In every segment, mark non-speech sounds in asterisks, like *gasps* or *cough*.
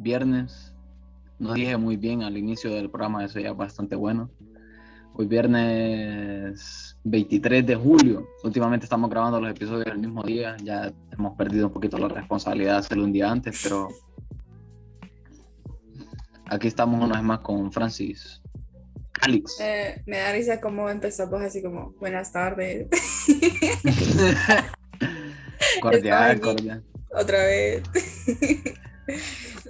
viernes. No dije muy bien al inicio del programa, eso ya es bastante bueno. Hoy viernes 23 de julio. Últimamente estamos grabando los episodios el mismo día. Ya hemos perdido un poquito la responsabilidad de hacerlo un día antes, pero aquí estamos una vez más con Francis. Alex. Eh, me da risa cómo empezamos así como buenas tardes. *laughs* *laughs* cordial, cordial otra vez. *laughs*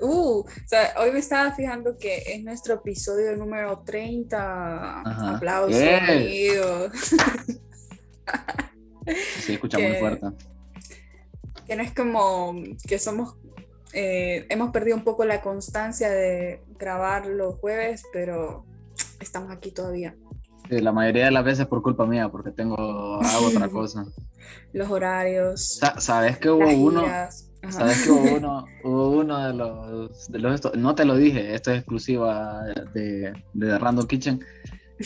uh, o sea, hoy me estaba fijando que es nuestro episodio número 30. Aplausos, amigos. sí, *laughs* escuchamos muy fuerte. Que no es como que somos eh, hemos perdido un poco la constancia de grabar los jueves, pero estamos aquí todavía. Sí, la mayoría de las veces por culpa mía, porque tengo hago otra *laughs* cosa. Los horarios. ¿Sabes que hubo uno? ¿Sabes que hubo uno, hubo uno de los, de los no te lo dije, esto es exclusiva de, de Random Kitchen,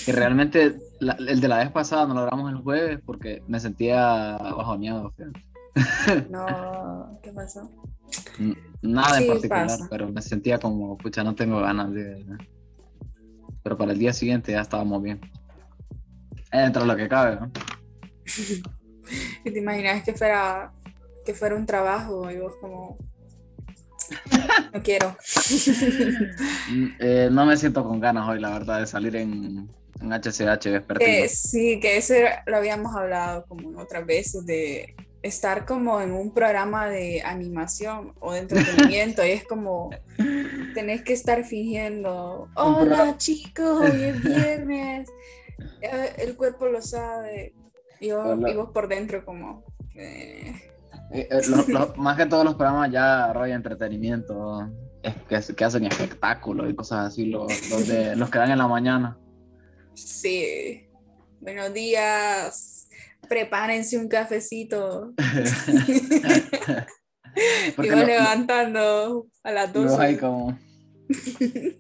que *laughs* realmente el de la vez pasada no lo grabamos el jueves porque me sentía bajoneado. No, ¿qué pasó? Nada en particular, pero me sentía como, pucha, no tengo ganas de... Pero para el día siguiente ya estábamos bien. Dentro de lo que cabe, ¿no? ¿Y *laughs* te imaginas que fuera, que fuera un trabajo y vos como... No quiero. Mm, eh, no me siento con ganas hoy, la verdad, de salir en, en HCH vespertino. sí, que eso lo habíamos hablado como otras veces de estar como en un programa de animación o de entretenimiento y es como tenés que estar fingiendo, hola chicos, hoy es viernes, eh, el cuerpo lo sabe, y vos, por dentro como... Eh. Eh, más que todos los programas ya rollo entretenimiento, que, que hacen espectáculos y cosas así, los, de, los que dan en la mañana. Sí, buenos días prepárense un cafecito. *laughs* y va levantando a las 12. como... *laughs*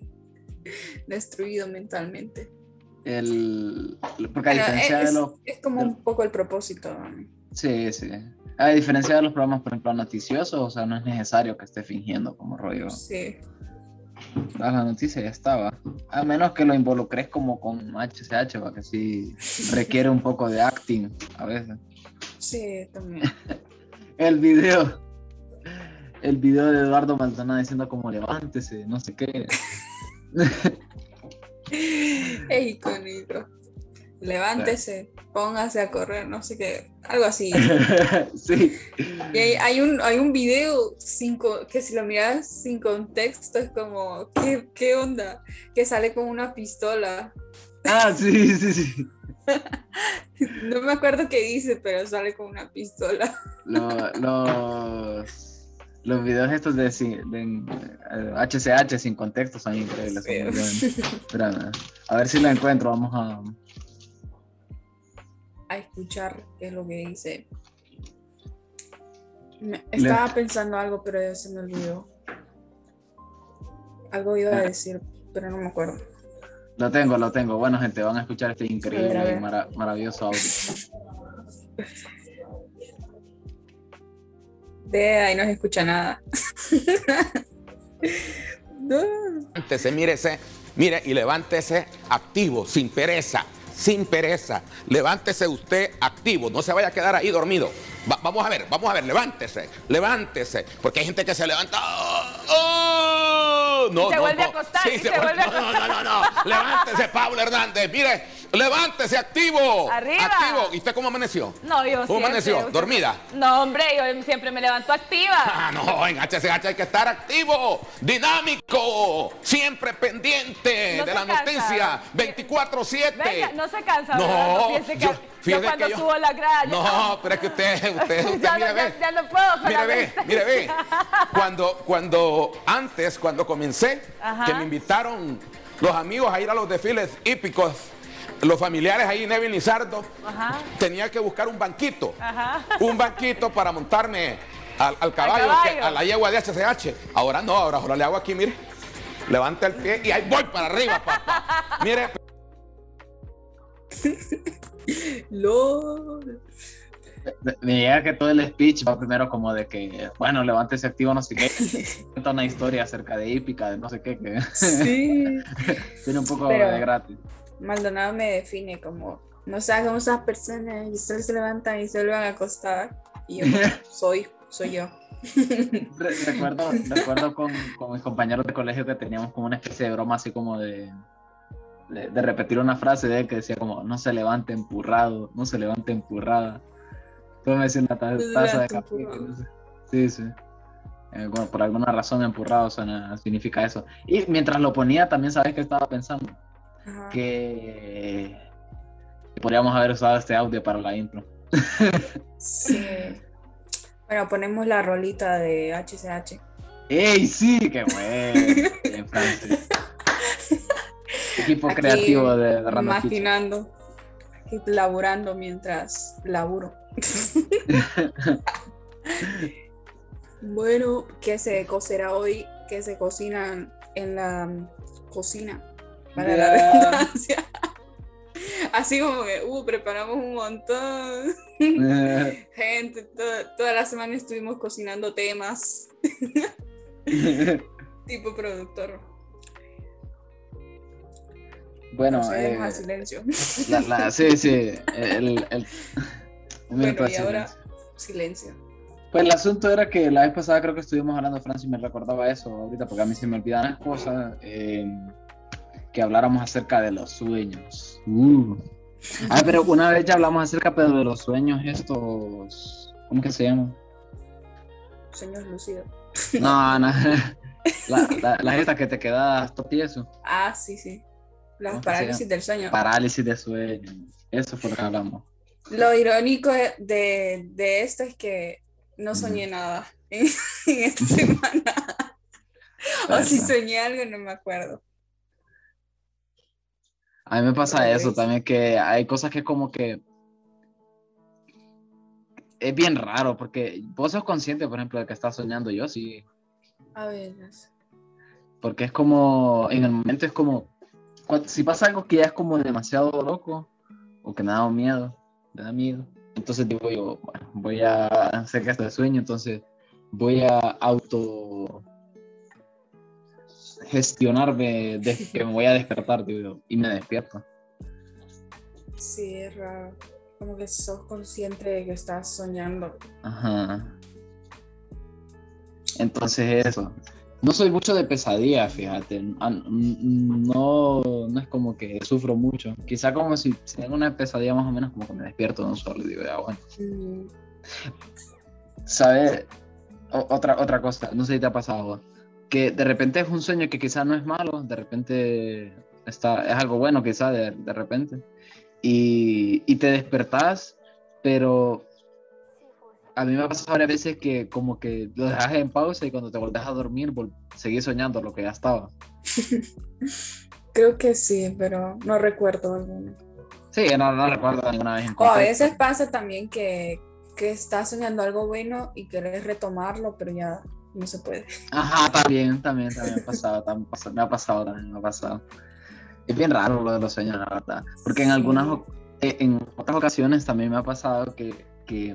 Destruido mentalmente. El... Porque a diferencia es, de los... Es como un poco el propósito. Sí, sí. A diferencia de los programas, por ejemplo, noticiosos, o sea, no es necesario que esté fingiendo como rollo. Sí. La noticia ya estaba. A menos que lo involucres como con HCH, que sí *laughs* requiere un poco de acting a veces. Sí, también. *laughs* el video. El video de Eduardo Maldonado diciendo como levántese, no sé qué. *laughs* es icónico levántese, póngase a correr, no sé qué, algo así. *laughs* sí. Y hay, un, hay un video sin, que si lo miras sin contexto es como, ¿qué, ¿qué, onda? Que sale con una pistola. Ah, sí, sí, sí. *laughs* no me acuerdo qué dice, pero sale con una pistola. los, los videos estos de, HCH eh, sin contexto son increíbles. *laughs* a ver si lo encuentro, vamos a a escuchar qué es lo que dice. estaba pensando algo, pero ya se me olvidó. Algo iba a decir, pero no me acuerdo. Lo tengo, lo tengo. Bueno, gente, van a escuchar este increíble y maravilloso audio. De ahí no se escucha nada. Levántese, mírese, mire y levántese activo, sin pereza sin pereza. Levántese usted activo, no se vaya a quedar ahí dormido. vamos a ver, vamos a ver, levántese, levántese. Porque hay gente que se levanta. ¡Oh! No, se vuelve a acostar. Sí, se, vuelve, a acostar. No, no, no, no. Levántese, Pablo Hernández. Mire, levántese activo. Arriba. Activo. ¿Y usted cómo amaneció? No, yo ¿Cómo amaneció? ¿Dormida? No, hombre, yo siempre me levanto activa. *laughs* Ah, no, en HCH hay que estar activo, dinámico, siempre pendiente de la noticia, 24-7. no se cansa. No, piense que yo, cuando subo la grada. No, pero es que usted, usted, *laughs* usted ya, mire, ya, no puedo. Mire, ve, mire, *laughs* ve. Cuando, cuando, antes, cuando comencé, que me invitaron los amigos a ir a los desfiles hípicos los familiares ahí, Neville Lizardo, tenía que buscar un banquito, *laughs* un banquito para montarme al, caballo, a la yegua de HCH. Ahora no, ahora, ahora le hago aquí, mire, levanta el pie y ahí voy para arriba, papá. Mire. *laughs* Me llega que todo el speech va primero como de que, bueno, levántese activo, no sé qué. *laughs* Cuenta una historia acerca de hípica, de no sé qué. Que... Sí. Tiene un poco de gratis. Maldonado me define como, no sé cómo esas personas y solo se levantan y se van a acostar. Y yo *laughs* soy, soy yo. *laughs* recuerdo recuerdo con, con mis compañeros de colegio que teníamos como una especie de broma así como de de, repetir una frase de él que decía como, no se levante empurrado, no se levante empurrada. Todo me decía una taza de café. Sí, sí. Eh, por alguna razón empurrado suena, significa eso. Y mientras lo ponía también sabes que estaba pensando. Que, podríamos haber usado este audio para la intro. *laughs* sí. Bueno, ponemos la rolita de HCH. ¡Ey, sí! ¡Qué bueno! *laughs* equipo creativo de, de Imaginando, laburando mientras laburo. *laughs* bueno, ¿qué se cocerá hoy? ¿Qué se cocinan en la cocina? Para la redundancia. *laughs* Así como que, uh, preparamos un montón. *laughs* Gente, toda la semana estuvimos cocinando temas. *laughs* tipo productor. Bueno, eh, silencio. sí, sí. El, el, bueno, y ahora silencio. Pues el asunto era que la vez pasada creo que estuvimos hablando, Francis me recordaba eso ahorita, porque a mí se me olvidan las cosas, em, que habláramos acerca de los sueños. Uh. Ah, pero una vez ya hablamos acerca de los sueños estos, ¿cómo que se llaman? Sueños lúcidos. No, *laughs* no. La, la, que te quedas topieso. Ah, sí, sí. Las parálisis del sueño. Parálisis de sueño. Eso fue lo que hablamos. Lo irónico de, de esto es que no soñé nada *laughs* en, esta *laughs* semana. o si soñé algo, no me acuerdo. A mí me pasa eso también, que hay cosas que como que es bien raro, porque vos sos consciente, por ejemplo, de que estás soñando, yo sí. A veces. Porque es como, en el momento es como, si pasa algo que ya es como demasiado loco o que me da miedo, me da miedo, entonces digo yo, bueno, voy a hacer que de sueño, entonces voy a auto gestionarme de que me voy a despertar, digo, y me despierto. Sí, es raro. Como que sos consciente de que estás soñando. Ajá. Entonces eso. No soy mucho de pesadilla, fíjate. Ah, no, no es como que sufro mucho. Quizá como si, tengo una pesadilla más o menos como que me despierto de un solo y digo, ya bueno. Mm. ¿Sabes? Otra, otra cosa, no sé si te ha pasado, que de repente es un sueño que quizá no es malo, de repente está, es algo bueno quizá de, de repente, y, y te despertás, pero a mí me ha pasado varias veces que como que lo dejas en pausa y cuando te volvés a dormir seguís soñando lo que ya estaba. *laughs* Creo que sí, pero no recuerdo. Sí, no, no recuerdo ninguna vez. o a veces pasa también que, que estás soñando algo bueno y querés retomarlo, pero ya no se puede. Ajá, también, también, también ha pasado, me ha pasado también, me ha pasado. Es bien raro lo de los sueños, la verdad. Porque en algunas, eh, en otras ocasiones también me ha pasado que, que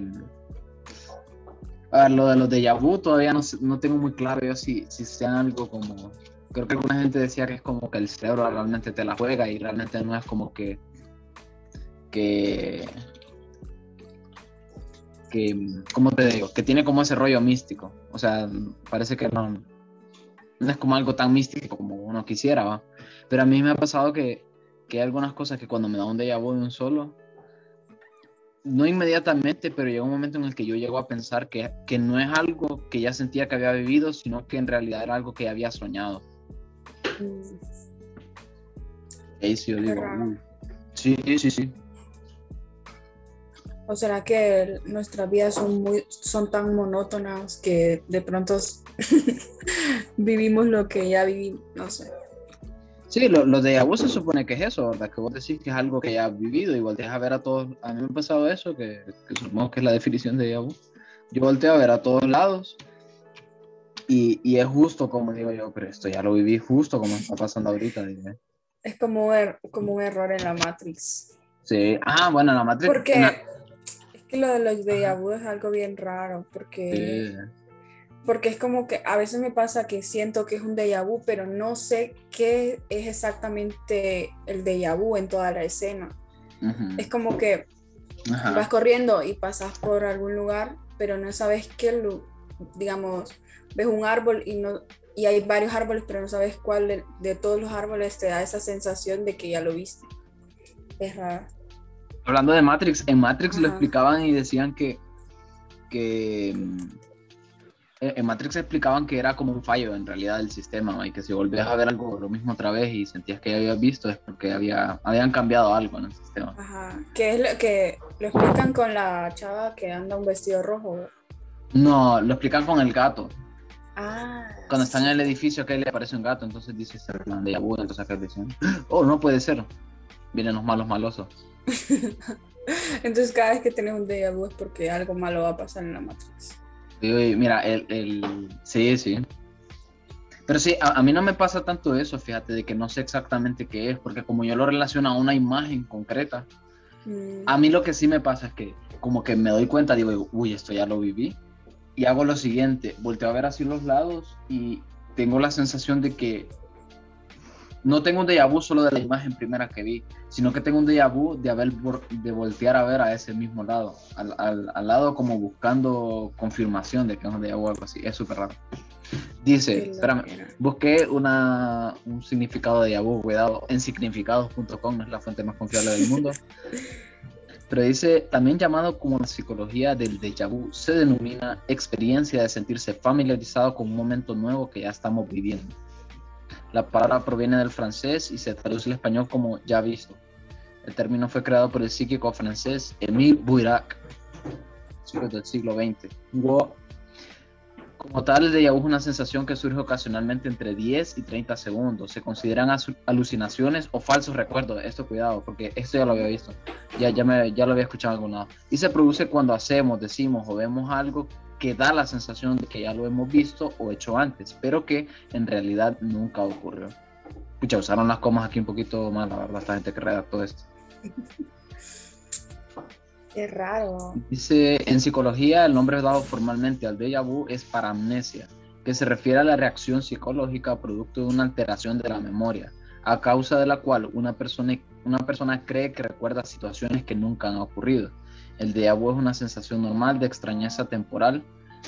a ver, lo de los de vu todavía no, no, tengo muy claro yo si, si sean algo como... Creo que alguna gente decía que es como que el cerebro realmente te la juega y realmente no es como que... que que, ¿cómo te digo? Que tiene como ese rollo místico. O sea, parece que no, no es como algo tan místico como uno quisiera, ¿va? Pero a mí me ha pasado que, que hay algunas cosas que cuando me da un déjà vu de un solo, no inmediatamente, pero llegó un momento en el que yo llego a pensar que, que, no es algo que ya sentía que había vivido, sino que en realidad era algo que había soñado. Ahí sí, yo digo, sí, sí, sí. ¿O será que nuestras vidas son, muy, son tan monótonas que de pronto *laughs* vivimos lo que ya vivimos? No sé. Sí, lo, de abuso se supone que es eso, ¿verdad? Que vos decís que es algo que ya has vivido y volteas a ver a todos. A mí me ha pasado eso, que, supongo que es la definición de abuso. Yo volteo a ver a todos lados y, y, es justo como digo yo, pero esto ya lo viví justo como está pasando ahorita. Es como, er, como un error en la Matrix. Sí, ah, bueno, en la Matrix. Porque Que lo de los déjà vu es algo bien raro porque, porque es como que a veces me pasa que siento que es un déjà vu, pero no sé qué es exactamente el déjà vu en toda la escena. Es como que vas corriendo y pasas por algún lugar, pero no sabes qué, digamos, ves un árbol y no y hay varios árboles, pero no sabes cuál de, todos los árboles te da esa sensación de que ya lo viste. Es raro. Hablando de Matrix, en Matrix lo explicaban y decían que, que mm, en Matrix explicaban que era como un fallo en realidad del sistema y que si volvías a ver algo lo mismo otra vez y sentías que ya habías visto es porque había, habían cambiado algo en el sistema. Ajá, que es lo que lo explican con la chava que anda un vestido rojo. No, lo explican con el gato. Ah, Cuando están en el edificio que le aparece un gato, entonces dice ser plan de Yabu, entonces acá dicen, oh, no puede ser. Vienen los malos malosos. *laughs* entonces cada vez que tienes un déjà vu es porque algo malo va a pasar en la Matrix. Sí, mira, el, el... sí, sí. Pero sí, a, mí no me pasa tanto eso, fíjate, de que no sé exactamente qué es, porque como yo lo relaciono a una imagen concreta, mm. a mí lo que sí me pasa es que como que me doy cuenta, digo, uy, esto ya lo viví, y hago lo siguiente, volteo a ver así los lados y tengo la sensación de que no tengo un déjà vu solo de la imagen primera que vi, sino que tengo un déjà vu de, haber, de voltear a ver a ese mismo lado, al, al, lado como buscando confirmación de que es un déjà vu o algo así, es súper raro. Dice, espérame, busqué una, un significado de déjà vu, cuidado, en significados.com, no es la fuente más confiable del mundo. *laughs* Pero dice, también llamado como la psicología del déjà vu, se denomina experiencia de sentirse familiarizado con un momento nuevo que ya estamos viviendo. La palabra proviene del francés y se traduce al español como ya visto. El término fue creado por el psíquico francés Émile Boirac, del siglo XX. Como tal, el déjà vu es una sensación que surge ocasionalmente entre 10 y 30 segundos. Se consideran alucinaciones o falsos recuerdos. Esto cuidado, porque esto ya lo había visto. Ya, ya, me, ya lo había escuchado en algún. Y se produce cuando hacemos, decimos o vemos algo que da la sensación de que ya lo hemos visto o hecho antes, pero que en realidad nunca ocurrió. Pucha, usaron las comas aquí un poquito mal, la verdad, esta gente que redactó esto. Qué raro. Dice, en psicología el nombre dado formalmente al déjà vu es paramnesia, que se refiere a la reacción psicológica producto de una alteración de la memoria, a causa de la cual una persona, una persona cree que recuerda situaciones que nunca han ocurrido. El déjà vu es una sensación normal de extrañeza temporal,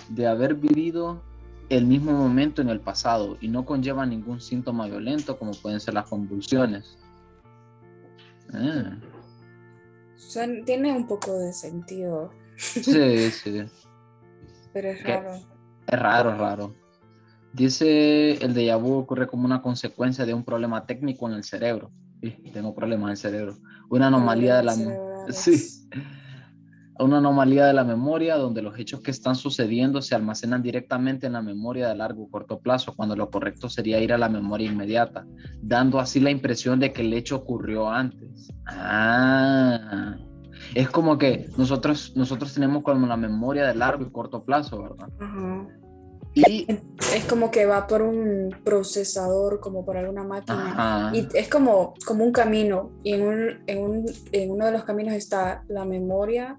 de haber vivido el mismo momento en el pasado y no conlleva ningún síntoma violento como pueden ser las convulsiones. Ah tiene un poco de sentido. Sí, *laughs* sí. Pero es raro. Es raro, raro. Dice el déjà vu ocurre como una consecuencia de un problema técnico en el cerebro. Sí, tengo problemas en el cerebro. Una anomalía de la *laughs* sí. Una anomalía de la memoria donde los hechos que están sucediendo se almacenan directamente en la memoria de largo o corto plazo, cuando lo correcto sería ir a la memoria inmediata, dando así la impresión de que el hecho ocurrió antes. Ah, es como que nosotros, nosotros tenemos como la memoria de largo y corto plazo, ¿verdad? Y es como que va por un procesador, como por alguna máquina. Y es como, como un camino. Y en, un, en, un, en uno de los caminos está la memoria.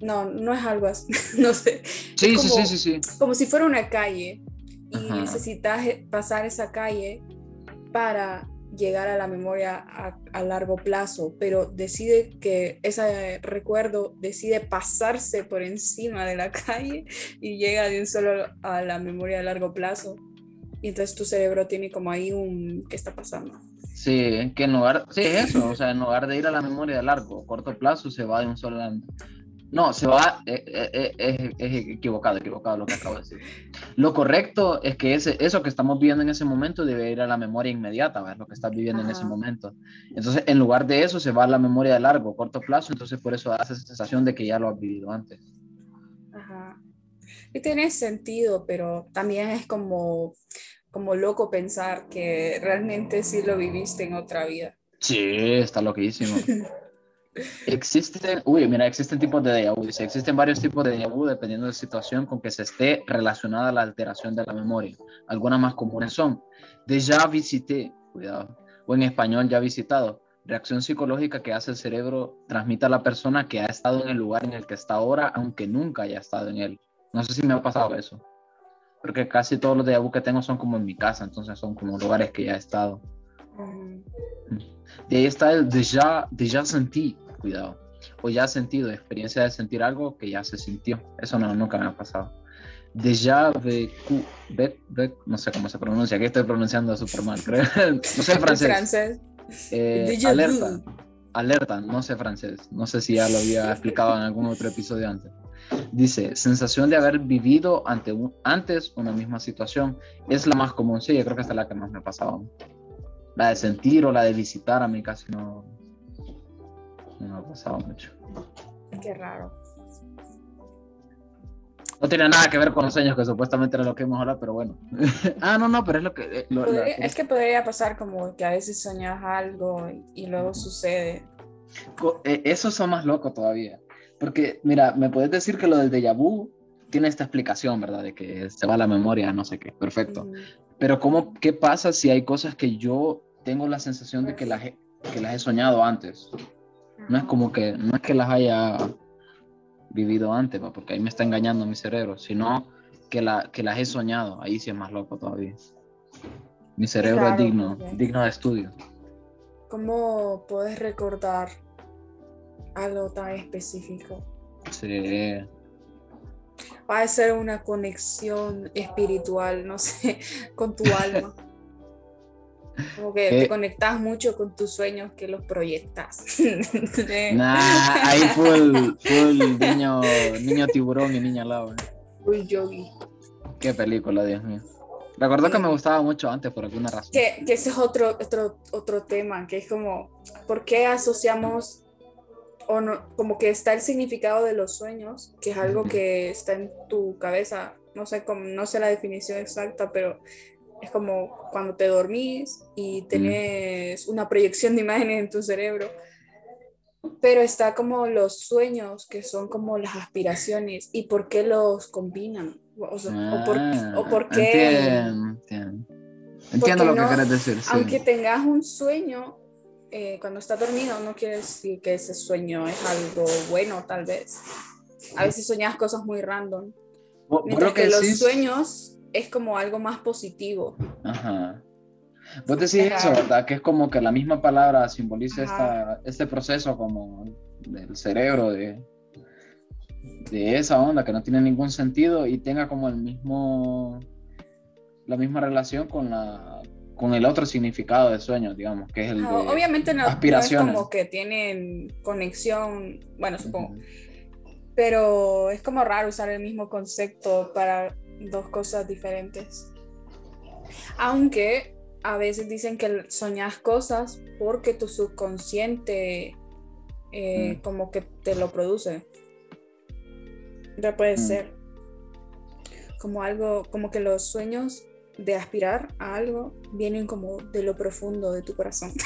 No, no es algo así, *laughs* no sé. Sí, sí, sí, sí, sí. Como si fuera una calle. Y necesitas pasar esa calle para llegar a la memoria a, largo plazo, pero decide que ese recuerdo decide pasarse por encima de la *laughs* calle y llega de un solo a la memoria a largo plazo. Y entonces tu cerebro tiene como ahí un... ¿Qué está pasando? Sí, que en lugar... Sí, eso, o sea, en lugar de ir a la memoria a largo, corto plazo, se va de un solo... No, se va, eh, eh, eh, es, equivocado, equivocado lo que acabo de decir. Lo correcto es que ese, eso que estamos viviendo en ese momento debe ir a la memoria inmediata, ¿ves? lo que estás viviendo en ese momento. Entonces, en lugar de eso, se va a la memoria de largo, corto plazo, entonces por eso hace esa sensación de que ya lo has vivido antes. Ajá. Y tiene sentido, pero también es como, como loco pensar que realmente sí lo viviste en otra vida. Sí, está loquísimo. *laughs* Existen, uy, mira, existen tipos de déjà vu. Existen varios tipos de déjà vu dependiendo de la situación con que se esté relacionada la alteración de la memoria. Algunas más comunes son déjà visité, cuidado, o en español ya visitado, reacción psicológica que hace el cerebro transmite a la persona que ha estado en el lugar en el que está ahora, aunque nunca haya estado en él. No sé si me ha pasado eso. Porque casi todos los de vu que tengo son como en mi casa, entonces son como lugares que ya he estado. De ahí está el déjà, déjà sentí, cuidado. O ya sentido, experiencia de sentir algo que ya se sintió. Eso no, nunca me ha pasado. Déjà vécu, no sé cómo se pronuncia, aquí estoy pronunciando súper mal, creo. *laughs* no sé francés. francés. Eh, alerta, alerta, no sé francés. No sé si ya lo había *laughs* explicado en algún otro episodio antes. Dice, sensación de haber vivido ante un, antes una misma situación. Es la más común, sí, yo creo que esta es la que más me ha pasado. La de sentir o la de visitar a mí casi no, no ha pasado mucho. Qué raro. No tiene nada que ver con los sueños, que supuestamente era lo que hemos hablado, pero bueno. *laughs* ah, no, no, pero es lo que... Eh, es que podría pasar como que a veces soñas algo y, luego sucede. Eh, Esos son más locos todavía. Porque, mira, me puedes decir que lo del déjà vu tiene esta explicación, ¿verdad? De que se va la memoria, no sé qué, perfecto. Pero ¿cómo, ¿qué pasa si hay cosas que yo tengo la sensación de que las he, que las he soñado antes? No es como que, no es que las haya vivido antes, porque ahí me está engañando mi cerebro, sino que, la, que las he soñado, ahí sí es más loco todavía. Mi cerebro es digno, digno de estudio. ¿Cómo puedes recordar algo tan específico. Sí. Va a ser una conexión espiritual, no sé, *laughs* con tu alma. Como que te eh. conectas mucho con tus sueños que los proyectas. *laughs* nah, ahí fue el, *laughs* niño, niño tiburón y niña lava. Full yogi. Qué película, Dios mío. Recuerdo que me gustaba mucho antes por alguna razón. Que, que ese es otro, otro, otro tema, que es como, ¿por qué asociamos o no, como que está el significado de los sueños, que es algo que está en tu cabeza, no sé, cómo, no sé la definición exacta, pero es como cuando te dormís y tenés una proyección de imágenes en tu cerebro. Pero está como los sueños, que son como las aspiraciones, y por qué los combinan. O, por, ah, qué. Entiendo, entiendo. lo que quieres decir. Aunque tengas un sueño, eh, cuando está dormido no quiere decir que ese sueño es algo bueno, tal vez. A veces soñas cosas muy random. Mientras que, los sueños es como algo más positivo. Ajá. Vos decís eso, ¿verdad? Que es como que la misma palabra simboliza esta, este proceso como del cerebro de, de esa onda que no tiene ningún sentido y tenga como el mismo la misma relación con la con el otro significado de sueño, digamos, que es el de Obviamente no, es como que tienen conexión, bueno, supongo, pero es como raro usar el mismo concepto para dos cosas diferentes. Aunque a veces dicen que soñas cosas porque tu subconsciente eh, mm. como que te lo produce. Ya puede mm. ser. Como algo, como que los sueños de aspirar a algo vienen como de lo profundo de tu corazón. *laughs*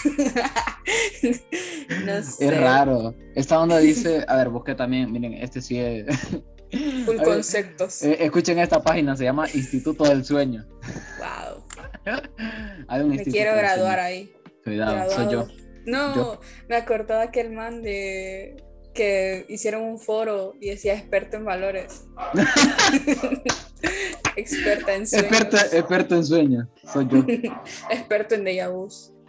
Es raro. Esta onda dice, *laughs* a ver, busqué también, miren, este sí es... Full conceptos. Eh, escuchen esta página, se llama Instituto del Sueño. Wow. *laughs* me quiero graduar ahí. Cuidado, soy yo. No, me acordaba que el man de que hicieron un foro y decía experto en valores. *laughs* *laughs* Experta en sueños. Experta, experto en sueños, soy yo. experto en déjà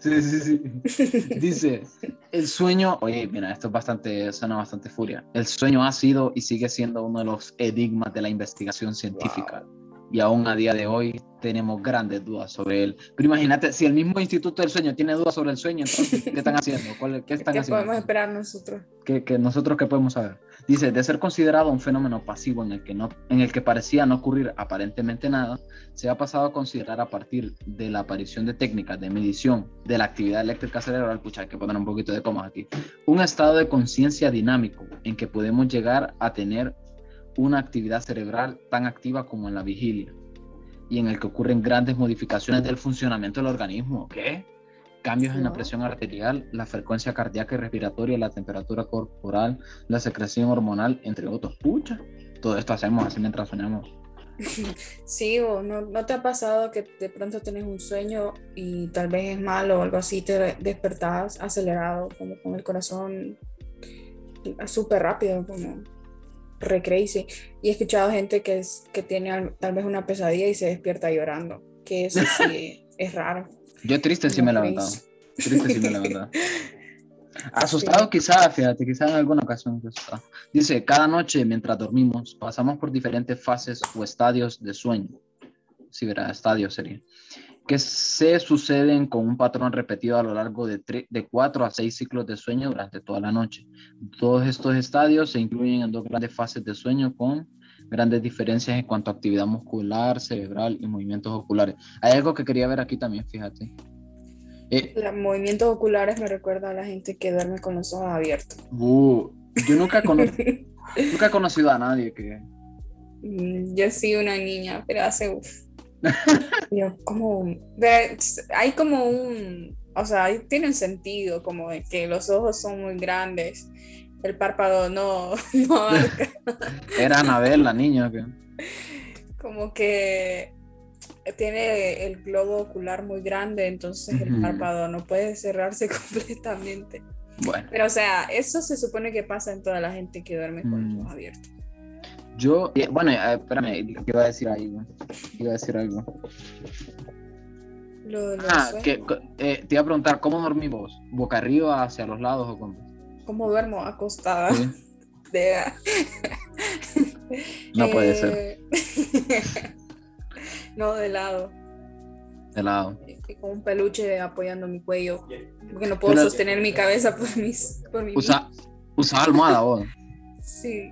Sí, sí, sí. Dice, el sueño, oye, mira, esto es bastante, suena bastante furia. El sueño ha sido y sigue siendo uno de los enigmas de la investigación científica. Y aún a día de hoy tenemos grandes dudas sobre él. Pero imagínate, si el mismo Instituto del Sueño tiene dudas sobre el sueño, entonces, ¿qué *laughs* están haciendo? ¿Qué están haciendo? podemos esperar nosotros? ¿Qué, nosotros qué podemos saber? Dice, de ser considerado un fenómeno pasivo en el, que no, en el que parecía no ocurrir aparentemente nada, se ha pasado a considerar a partir de la aparición de técnicas de medición de la actividad eléctrica cerebral, pucha, hay que poner un poquito de comas aquí, un estado de conciencia dinámico en que podemos llegar a tener una actividad cerebral tan activa como en la vigilia y en el que ocurren grandes modificaciones del funcionamiento del organismo. ¿Qué? Cambios en la presión arterial, la frecuencia cardíaca y respiratoria, la temperatura corporal, la secreción hormonal, entre otros. Pucha, todo esto hacemos así mientras soñamos. *laughs* Sí, o no, no, te ha pasado que de pronto tienes un sueño y tal vez es malo o algo así, te despertás acelerado, como con el corazón súper rápido, como re crazy. Y he escuchado gente que, es, que tiene tal vez una pesadilla y se despierta llorando, que eso *laughs* sí es raro. Yo triste sí me he levantado. Triste sí me he levantado. *laughs* Asustado quizás, fíjate, quizás en alguna ocasión. Dice, cada noche mientras dormimos pasamos por diferentes fases o estadios de sueño. Sí, verá, estadios sería. Que se suceden con un patrón repetido a lo largo de, de cuatro a seis ciclos de sueño durante toda la noche. Todos estos estadios se incluyen en dos grandes fases de sueño con grandes diferencias en cuanto a actividad muscular, cerebral y movimientos oculares. Hay algo que quería ver aquí también, fíjate. Eh, los movimientos oculares me recuerda a la gente que duerme con los ojos abiertos. Uh, yo nunca, *laughs* nunca he conocido a nadie que... Mm, yo sí, una niña, pero hace... yo como... Hay como un... O sea, tiene sentido como de que los ojos son muy grandes, el párpado no, *laughs* no abarca. Era Anabel la niña que... Como que tiene el globo ocular muy grande, entonces el párpado no puede cerrarse *laughs* completamente. Bueno. Pero o sea, eso se supone que pasa en toda la gente que duerme con los ojos mm. abiertos. Yo, eh, bueno, eh, espérame, ¿qué iba a decir algo? Iba a decir algo. Lo, ah, que, eh, te iba a preguntar, ¿cómo dormís vos? ¿Boca arriba, hacia los lados o cómo? ¿Cómo duermo? Acostada. *laughs* *laughs* no puede ser. *laughs* No, de lado. De lado. con un peluche apoyando mi cuello. Porque no puedo sostener mi cabeza por mis. Por mi usa, usa almohada vos. Sí.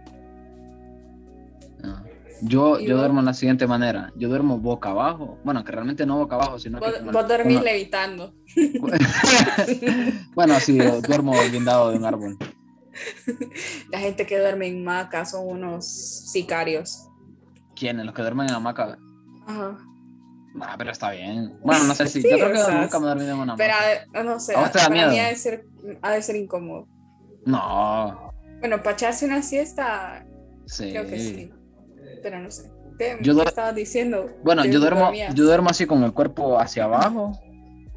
Yo, yo duermo de la siguiente manera. Yo duermo boca abajo. Bueno, que realmente no boca abajo, sino que. Vos dormís levitando. *laughs* bueno, sí, duermo guindado de un árbol. *laughs* La gente que duerme en hamaca son unos sicarios. ¿Quiénes? Los que duermen en hamaca. Ajá. Ah, pero está bien. Bueno, no sé si. yo creo que nunca me dormí en una Pero eh, no sé. ¿A para miedo? mí ha de, ser, ha de ser incómodo. No. Bueno, para echarse una siesta. Sí. Creo que sí. Pero no sé. ¿Qué, yo estabas diciendo? Bueno, yo duermo, yo duermo así con el cuerpo hacia abajo.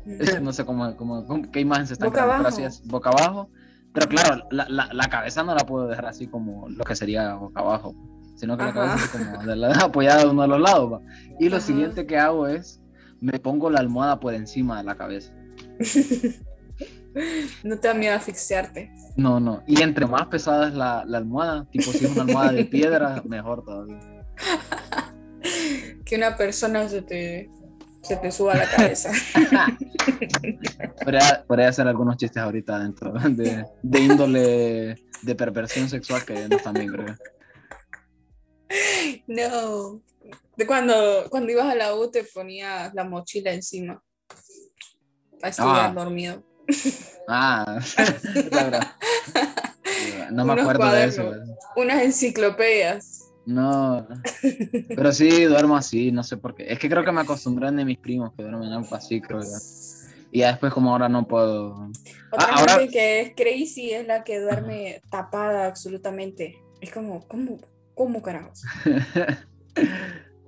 *laughs* no sé cómo, cómo, qué imagen se está boca abajo. Así es, boca abajo. Pero claro, la, la, la, cabeza no la puedo dejar así como lo que sería boca abajo sino que la cabeza como de la, *laughs* apoyada de uno de los lados. Y lo siguiente que hago es, me pongo la almohada por encima de la cabeza. *laughs* no te da miedo asfixiarte. No, no. Y entre más pesada es la, la almohada, tipo si es una almohada de piedra, mejor todavía. *laughs* que una persona se te, se te suba a la cabeza. podría, podría, hacer algunos chistes ahorita dentro de, de índole de perversión sexual que no están bien, creo. No. De cuando, cuando ibas a la U te ponías la mochila encima. Para estudiar ah. dormido. Ah, *laughs* *laughs* No me acuerdo de eso. Unas enciclopedias. No, pero sí duermo así, no sé por qué. Es que creo que me acostumbré de mis primos que duermen algo así, creo que. Y ya después como ahora no puedo. Otra ah, gente que es crazy es la que duerme tapada absolutamente. Es como, ¿cómo, ¿Cómo carajos?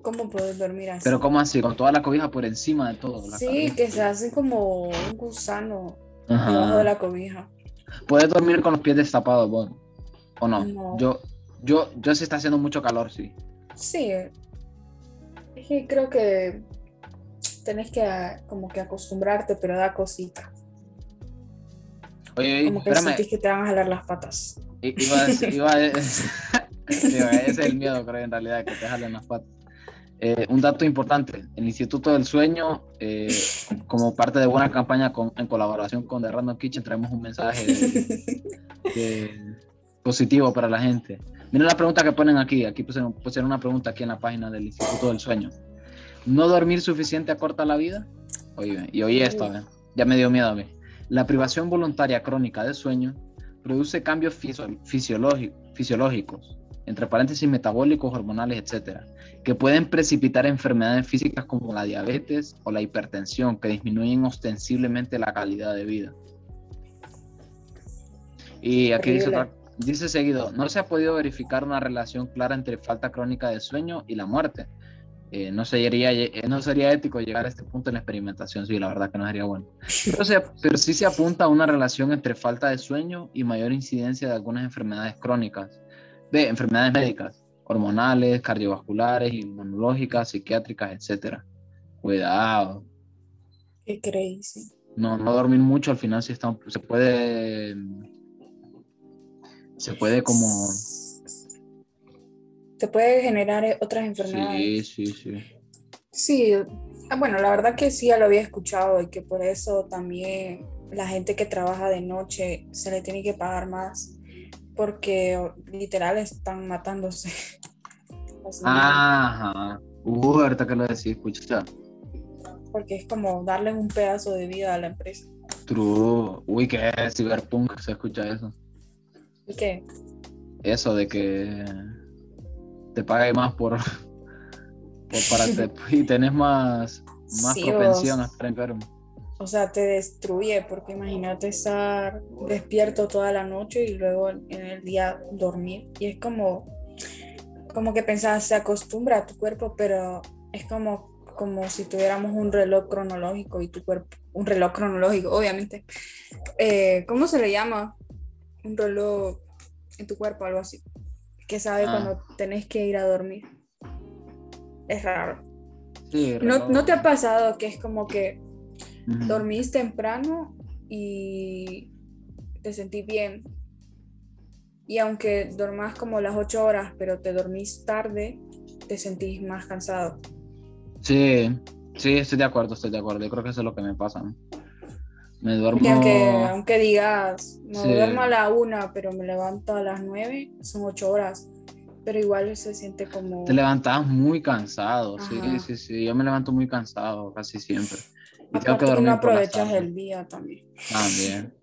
¿Cómo puedes dormir así? Pero ¿cómo así? Con toda la cobija por encima de todo. sí, que se hace como un gusano debajo de la cobija. ¿Puedes dormir con los pies destapados vos? ¿O no? Yo, yo, yo sí está haciendo mucho calor, sí. Sí. Es que creo que tenés que como que acostumbrarte, pero da cosita. Oye, como que sentís que te van a jalar las patas. Iba a *laughs* decir, iba a decir, *laughs* ese es el miedo, creo, en realidad, que te jalen las patas. Eh, un dato importante, el Instituto del Sueño, eh, como parte de buena campaña con, en colaboración con The Random Kitchen, traemos un mensaje *laughs* positivo para la gente. Miren la pregunta que ponen aquí, aquí pusieron, pusieron, una pregunta aquí en la página del Instituto del Sueño. ¿No dormir suficiente acorta la vida? Oye, y oí esto, ¿eh? ya me dio miedo a mí. La privación voluntaria crónica de sueño produce cambios fisiológicos entre paréntesis metabólicos, hormonales, etcétera, que pueden precipitar enfermedades físicas como la diabetes o la hipertensión, que disminuyen ostensiblemente la calidad de vida. Y aquí dice, otra, dice seguido, no se ha podido verificar una relación clara entre falta crónica de sueño y la muerte. Eh, no, sería, eh, no sería ético llegar a este punto en la experimentación, sí, la verdad que no sería bueno. Pero, pero sí se apunta a una relación entre falta de sueño y mayor incidencia de algunas enfermedades crónicas, de enfermedades médicas, hormonales, cardiovasculares, inmunológicas, psiquiátricas, etc. Cuidado. Qué crazy. No, no dormir mucho al final sí está, se puede se puede como se puede generar eh, otras enfermedades. Sí, sí, sí. Sí, ah, bueno, la verdad que sí ya lo había escuchado y que por eso también la gente que trabaja de noche se le tiene que pagar más porque literal están matándose. *laughs* Ajá. Uh, ahorita que lo decís, escucha. Porque es como darle un pedazo de vida a la empresa. True. Uy, qué cyberpunk se escucha eso. ¿Y qué? Eso de que te pague más por, para *laughs* y tenés más, más propensión a estar enfermo. O sea, te destruye, porque imagínate estar despierto toda la noche y luego en el día dormir. Y es como, como que pensás, se acostumbra a tu cuerpo, pero es como, como si tuviéramos un reloj cronológico y tu cuerpo, un reloj cronológico, obviamente. Eh, ¿Cómo se le llama? Un reloj en tu cuerpo, algo así que sabe ah. cuando tenés que ir a dormir. Es raro. ¿No, te ha pasado que es como que dormís temprano y te sentís bien? Y aunque dormás como las ocho horas, pero te dormís tarde, te sentís más cansado. Sí, sí, estoy de acuerdo, estoy de acuerdo. Yo creo que eso es lo que me pasa. Me duermo. aunque, digas, me duermo a la una, pero me levanto a las nueve, son ocho horas. Pero igual se siente como. Te levantabas muy cansado, sí, sí, sí. Yo me levanto muy cansado casi siempre. Y tengo que dormir. no aprovechas el día también. También.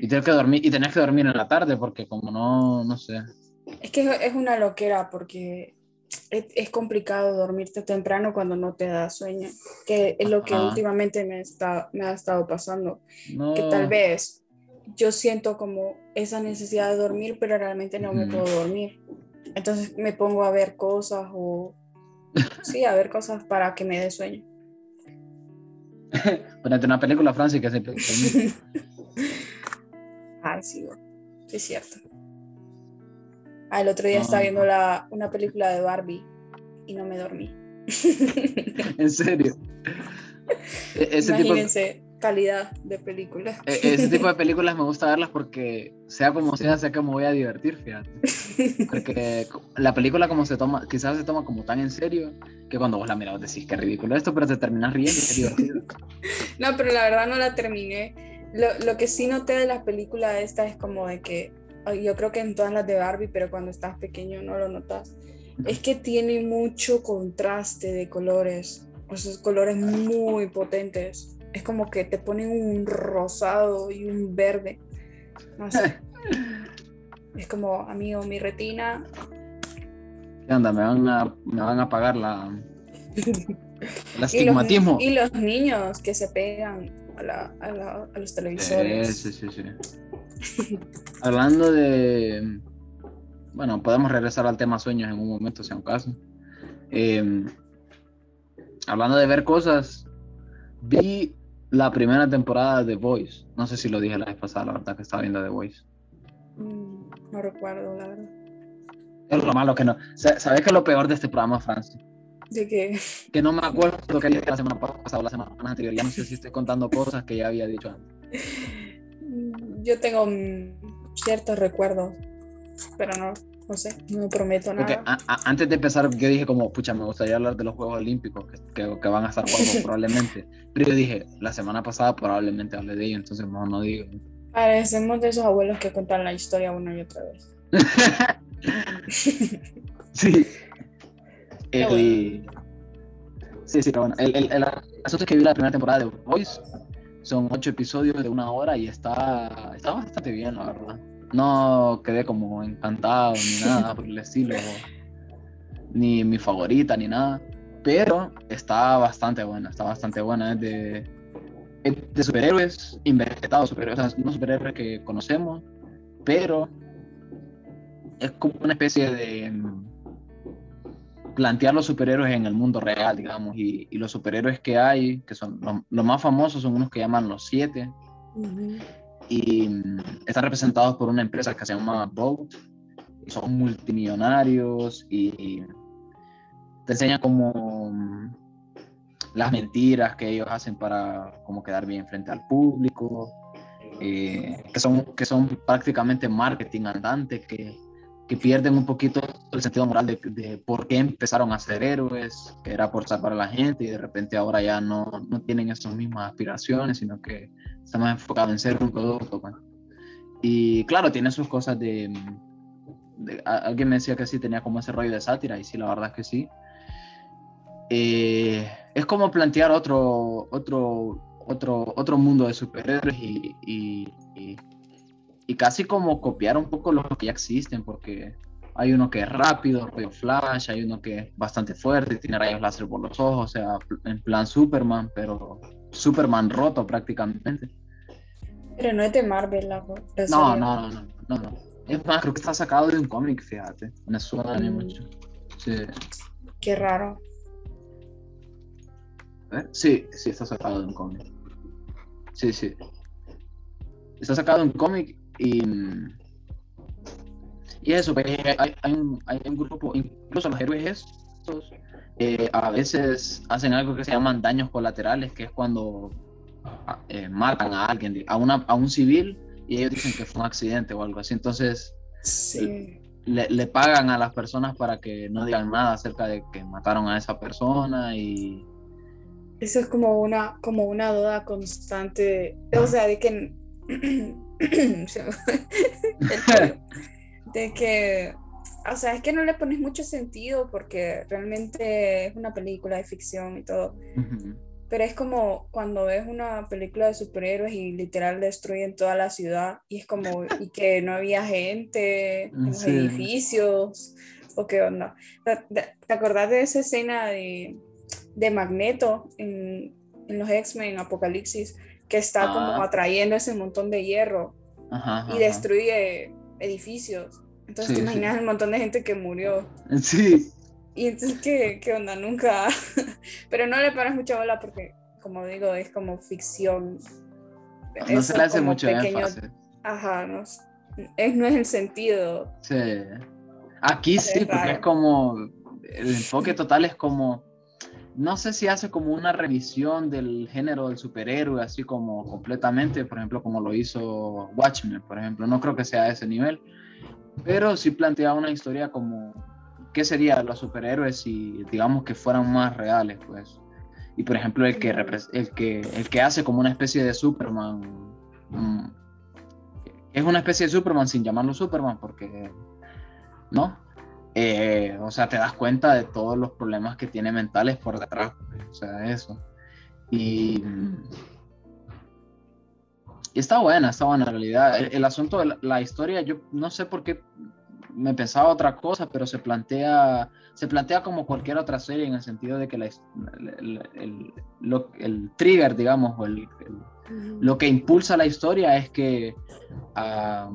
Y tengo que dormir, y tenés que dormir en la tarde porque como no, no sé. Es que es una loquera porque es, complicado dormirte temprano cuando no te da sueño, que es lo que últimamente me, está, me ha estado pasando. Que tal vez yo siento como esa necesidad de dormir, pero realmente no me puedo dormir. Entonces me pongo a ver cosas o... *laughs* Sí, a ver cosas para que me dé sueño. *laughs* Ponete una película, Francis, que se... Ay, *laughs* sí, es cierto. Ah, el otro día estaba viendo la, una película de Barbie y no me dormí. *laughs* ¿En serio? E-, ese Imagínense, calidad de películas. E-, ese tipo de *laughs* películas me gusta verlas porque, sea como sea, sé que me voy a divertir, fíjate. Porque la película como se toma, quizás se toma como tan en serio, que cuando vos la miras decís que ridículo esto, pero te terminas riendo y es divertido. *laughs* No, pero la verdad no la terminé. Lo, lo que sí noté de la película esta es como de que yo creo que en todas las de Barbie, pero cuando estás pequeño no lo notas, es que tiene mucho contraste de colores, esos colores muy potentes. Es como que te ponen un rosado y un verde. No sé. *laughs* es como, amigo, mi retina. ¿Qué onda? Me van a, me van a pagar la, el *laughs* astigmatismo. Y los, niños que se pegan a, a los televisores. Sí, sí, sí. *laughs* Hablando de. Bueno, podemos regresar al tema sueños en un momento, si un caso. Eh, hablando de ver cosas, vi la primera temporada de The Voice. No sé si lo dije la vez pasada, la verdad que estaba viendo The Voice. Mm, no recuerdo, la verdad. Es lo malo que no. ¿Sabes qué es lo peor de este programa, Francis? ¿De qué? Que no me acuerdo lo que dije la semana pasada o la semana anterior. Ya no sé si estoy contando cosas que ya había dicho antes. *laughs* yo tengo ciertos recuerdos, pero no, no sé, no prometo nada. antes de empezar, yo dije como, pucha, me gustaría hablar de los Juegos Olímpicos que, que, van a estar jugando *laughs* probablemente. Pero yo dije, la semana pasada probablemente hablé de ello, entonces no, no digo. Parecemos de esos abuelos que cuentan la historia una y otra vez. *laughs* sí. Sí, sí, pero bueno, el, el, el, asunto es que vi la primera temporada de Voice son ocho episodios de una hora y está, está bastante bien, la verdad. No quedé como encantado ni *laughs* nada por el estilo, ni mi favorita ni nada, pero está bastante buena, está bastante buena. Es de, de superhéroes, inventados superhéroes, o sea, no superhéroes que conocemos, pero es como una especie de plantear los superhéroes en el mundo real, digamos, y, los superhéroes que hay, que son los, más famosos, son unos que llaman los siete, y mm, están representados por una empresa que se llama Boat, y son multimillonarios, y te enseñan como mm, las mentiras que ellos hacen para como quedar bien frente al público, eh, que, son, que son prácticamente marketing andante, que que pierden un poquito el sentido moral de, por qué empezaron a ser héroes, que era por salvar a la gente y de repente ahora ya no, no tienen esas mismas aspiraciones, sino que están más enfocados en ser un producto. Pues. Y claro, tiene sus cosas de, Alguien me decía que sí tenía como ese rollo de sátira y sí, la verdad es que sí. Eh, es como plantear otro, otro, otro, otro mundo de superhéroes y y casi como copiar un poco los que ya existen, porque hay uno que es rápido, rollo Flash, hay uno que es bastante fuerte, tiene rayos láser por los ojos, o sea, en plan Superman, pero Superman roto prácticamente. Pero no es de Marvel, la, no, no, no, no, no, Es más, creo que está sacado de un cómic, fíjate. Me suena mm. mucho. Sí. Qué raro. ¿Eh? Sí, sí, está sacado de un cómic. Sí, sí. Está sacado de un cómic y, y eso, pues, hay, hay, un, hay, un, grupo, incluso los héroes estos, eh, a veces hacen algo que se llaman daños colaterales, que es cuando ah, eh, matan a alguien, a, una, a un civil, y ellos dicen que fue un accidente o algo así. Entonces, le, le, pagan a las personas para que no digan nada acerca de que mataron a esa persona y... Eso es como una, como una duda constante, o sea, de que *clears throat* *clears throat* *laughs* de que, o sea, es que no le pones mucho sentido porque realmente es una película de ficción y todo. Pero es como cuando ves una película de superhéroes y literal destruyen toda la ciudad y es como, y que no había gente en los edificios, o qué onda. ¿Te, acordás de esa escena de, de Magneto en, en los X-Men Apocalipsis? Que está como ah. atrayendo ese montón de hierro y destruye edificios. Entonces te imaginas el montón de gente que murió. Sí. Y entonces, ¿qué, qué onda? Nunca. *laughs* Pero no le paras mucha bola porque, como digo, es como ficción. No se le hace mucho énfasis. Ajá, no es, no es el sentido. Sí. Aquí sí, porque es como. El enfoque total es como no sé si hace como una revisión del género del superhéroe, así como completamente, por ejemplo, como lo hizo Watchmen, por ejemplo. No creo que sea a ese nivel, pero sí plantea una historia como qué sería los superhéroes si, digamos, que fueran más reales, pues. Y por ejemplo, el que, el que, el que hace como una especie de Superman, mm, es una especie de Superman sin llamarlo Superman, porque, ¿no? Eh, o sea, te das cuenta de todos los problemas que tiene mentales por detrás, o sea, eso. Y, está buena, está buena en realidad. El, asunto de la, historia, yo no sé por qué me pensaba otra cosa, pero se plantea, se plantea como cualquier otra serie en el sentido de que el, el, trigger, digamos, o lo que impulsa la historia es que ah,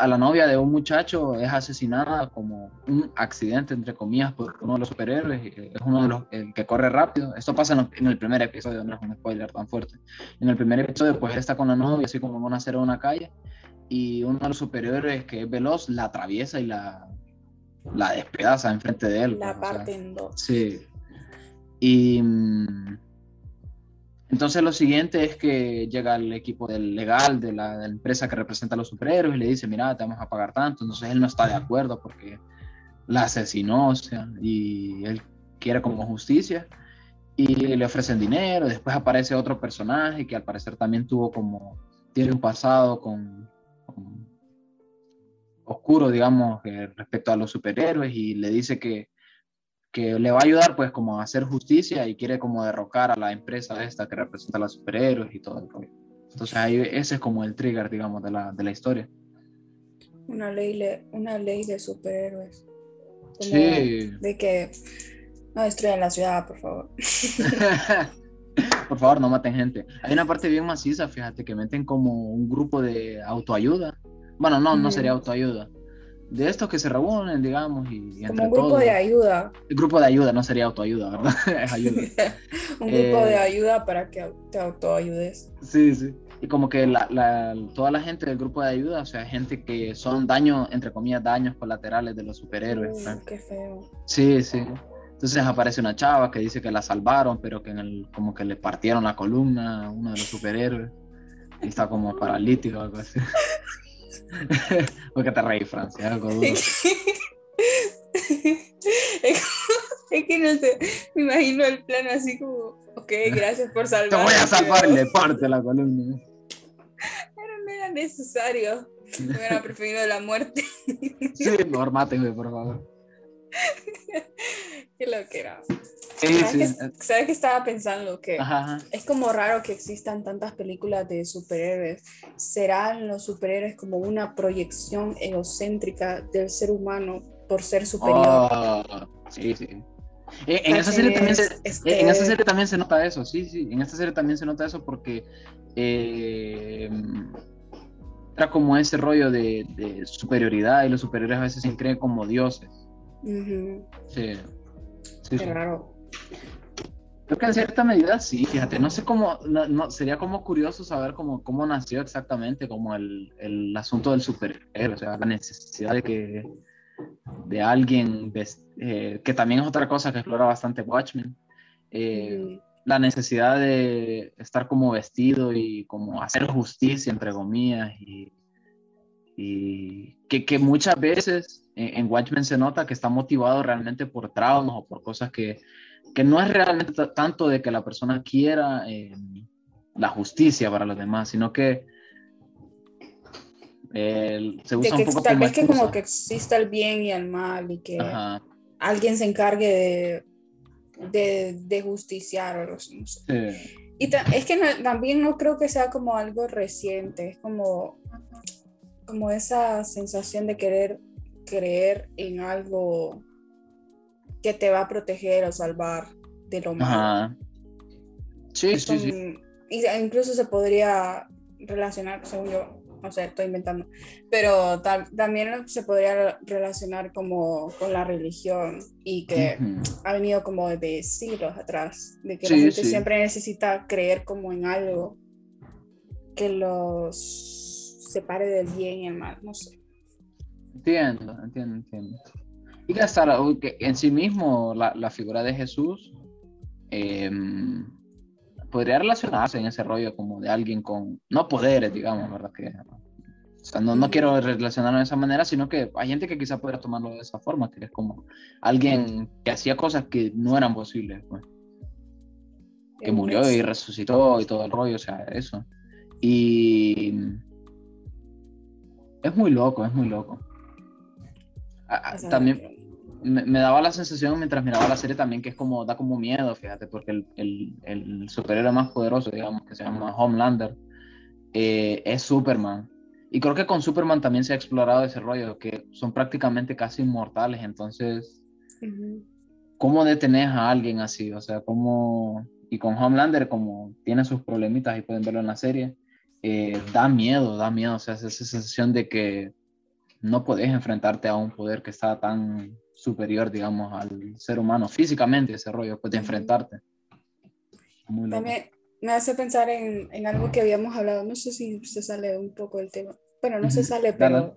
a la novia de un muchacho es asesinada como un accidente, entre comillas, por uno de los superhéroes, es uno de los que corre rápido. Esto pasa en, el primer episodio, no es un spoiler tan fuerte. En el primer episodio, pues él está con la novia, así como van a hacer una calle, y uno de los superhéroes que es veloz la atraviesa y la, la despedaza enfrente de él. La parte en dos. Sí. Y. Mm, entonces lo siguiente es que llega el equipo del legal de la, empresa que representa a los superhéroes y le dice, mira, te vamos a pagar tanto. Entonces él no está de acuerdo porque la asesinó, o sea, y él quiere como justicia y le ofrecen dinero. Después aparece otro personaje que al parecer también tuvo como, tiene un pasado con, oscuro, digamos, respecto a los superhéroes y le dice que que le va a ayudar pues como a hacer justicia y quiere como derrocar a la empresa esta que representa a los superhéroes y todo el rollo. Entonces ahí ese es como el trigger, digamos, de la, de la historia. Una ley, una ley de superhéroes. sí. De que no destruyan la ciudad, por favor. *laughs* *laughs* por favor, no maten gente. Hay una parte bien maciza, fíjate, que meten como un grupo de autoayuda Bueno, no, no sería autoayuda. De estos que se reúnen, digamos, y, Como un grupo de ayuda. El grupo de ayuda no sería autoayuda, ¿verdad? *laughs* es ayuda. *laughs* un grupo de eh, ayuda para que te autoayudes. Sí, sí. Y como que la, toda la gente del grupo de ayuda, o sea, gente que son daños, entre comillas, daños colaterales de los superhéroes. qué feo. Sí, sí. Entonces aparece una chava que dice que la salvaron, pero que en el, como que le partieron la columna a uno de los superhéroes. Y está como paralítico o algo así. *laughs* *laughs* Porque te reí, Francia, algo duro. Es que no sé, me imagino el plano así como, ok, gracias por salvarme. *laughs* Te voy a salvar y le parte la columna. Pero no era necesario. Me hubiera preferido la muerte. Sí, máteme, por favor. *laughs* Qué lo que era. ¿Sabes, Que, estaba pensando? Que es como raro que existan tantas películas de superhéroes. ¿Serán los superhéroes como una proyección egocéntrica del ser humano por ser superior? Oh, sí, sí. Eh, en esa, serie también se, en esa serie también se nota eso, sí, sí, en esta serie también se nota eso porque eh, era como ese rollo de, de, superioridad y los superiores a veces se creen como dioses. Sí. sí. Qué raro. Creo que en cierta medida sí, fíjate, no sé cómo, no, sería como curioso saber cómo, cómo nació exactamente como el, el asunto del superhéroe, o sea, la necesidad de que de alguien, eh, que también es otra cosa que explora bastante Watchmen, eh, la necesidad de estar como vestido y como hacer justicia, entre comillas, y, y que, que, muchas veces en, Watchmen se nota que está motivado realmente por traumas o por cosas que, que no es realmente tanto de que la persona quiera eh, la justicia para los demás, sino que se usa un poco tal vez que como que exista el bien y el mal y que alguien se encargue de, de, justiciar o no sé. Y es que también no creo que sea como algo reciente, es como, como esa sensación de querer creer en algo que te va a proteger o salvar de lo malo. Sí, sí, sí. Incluso se podría relacionar, según yo, no sé, estoy inventando, pero también se podría relacionar como con la religión y que ha venido como de siglos atrás, de que la gente siempre necesita creer como en algo que los separe del bien y el mal, no sé. Entiendo, entiendo, entiendo. Y que hasta en sí mismo la, la figura de Jesús em, podría relacionarse en ese rollo como de alguien con, no poderes, digamos, ¿verdad? Que, o sea, no, no quiero relacionarlo de esa manera, sino que hay gente que quizá podría tomarlo de esa forma, que es como alguien que hacía cosas que no eran posibles, pues. Que murió y resucitó y todo el rollo, o sea, eso. Y es muy loco, es muy loco. También me, daba la sensación mientras miraba la serie también que es como, da como miedo, fíjate, porque el, el, el superhéroe más poderoso, digamos, que se llama Homelander, eh, es Superman. Y creo que con Superman también se ha explorado ese rollo, que son prácticamente casi inmortales, entonces, ¿cómo detener a alguien así? O sea, ¿cómo... Y con Homelander, como tiene sus problemitas y pueden verlo en la serie, eh, da miedo, da miedo, o sea, esa sensación de que no puedes enfrentarte a un poder que está tan superior, digamos, al ser humano físicamente, ese rollo, pues de enfrentarte. También me hace pensar en, en, algo que habíamos hablado, no sé si se sale un poco del tema, bueno, no se sale, pero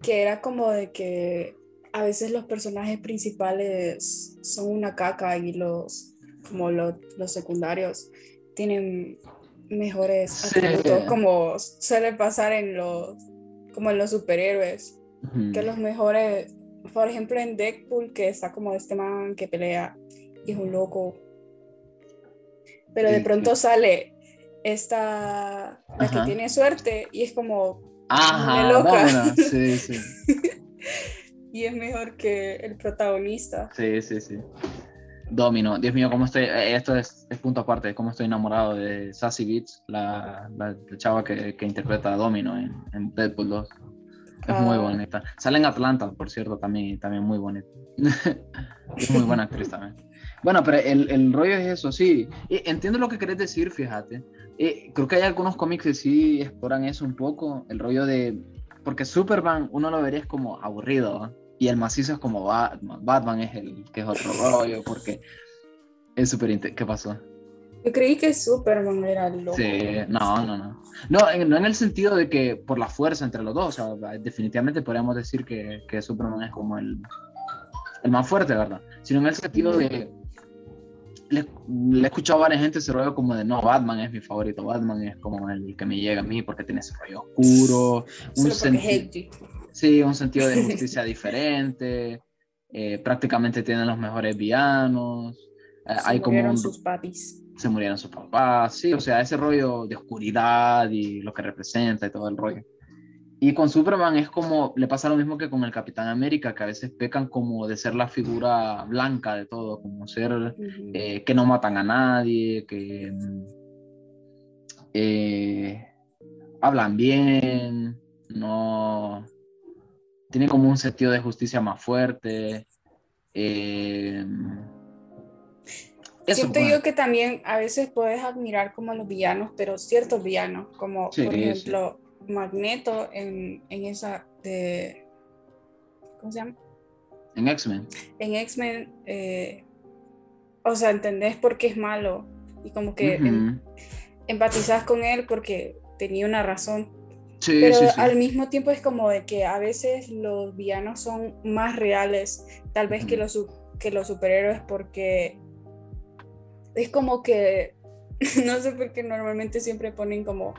que era como de que a veces los personajes principales son una caca y los, como los, los secundarios tienen mejores atributos, como suele pasar en los, como en los superhéroes, que los mejores por ejemplo, en Deadpool, que está como este man que pelea y es un loco. Pero de pronto sale esta, la que tiene suerte y es como Ajá, loca. *laughs* Sí, sí. y es mejor que el protagonista. Sí, sí, sí. Domino, Dios mío, cómo estoy, eh, esto es, punto aparte, cómo estoy enamorado de Sassy Beats, la, la, chava que, que, interpreta a Domino en, en Deadpool 2. Es muy ah. bonita. Sale en Atlanta, por cierto, también, también muy bonita. *laughs* es muy buena actriz también. Bueno, pero el, el rollo es eso, sí. entiendo lo que querés decir, fíjate. creo que hay algunos cómics que sí exploran eso un poco, el rollo de porque Superman uno lo vería como aburrido, y el macizo es como Batman. Batman es el que es otro rollo, porque es súper... ¿Qué pasó? Yo creí que Superman era loco. Sí, no, no, no. No en, no en el sentido de que por la fuerza entre los dos, o sea, definitivamente podríamos decir que, que Superman es como el, el más fuerte, ¿verdad? Sino en el sentido de le, he escuchado a varias gente ese rollo como de no, Batman es mi favorito, Batman es como el que me llega a mí porque tiene ese rollo oscuro, un sí, un sentido de justicia *laughs* diferente, eh, prácticamente tiene los mejores villanos, eh, hay como sus papis. Se murieron sus papás, sí, o sea, ese rollo de oscuridad y lo que representa y todo el rollo. Y con Superman es como, le pasa lo mismo que con el Capitán América, que a veces pecan como de ser la figura blanca de todo, como ser eh, que no matan a nadie, que eh, hablan bien, no tiene como un sentido de justicia más fuerte. Eh, Siento yo que también a veces puedes admirar como los villanos, pero ciertos villanos, como por ejemplo Magneto en, en esa de... ¿Cómo se llama? En X-Men. En X-Men, eh, o sea, entendés por qué es malo y como que em, empatizás con él porque tenía una razón. Sí, pero al mismo tiempo es como de que a veces los villanos son más reales, tal vez que, los, que los superhéroes, porque es como que, *laughs* no sé por qué normalmente siempre ponen como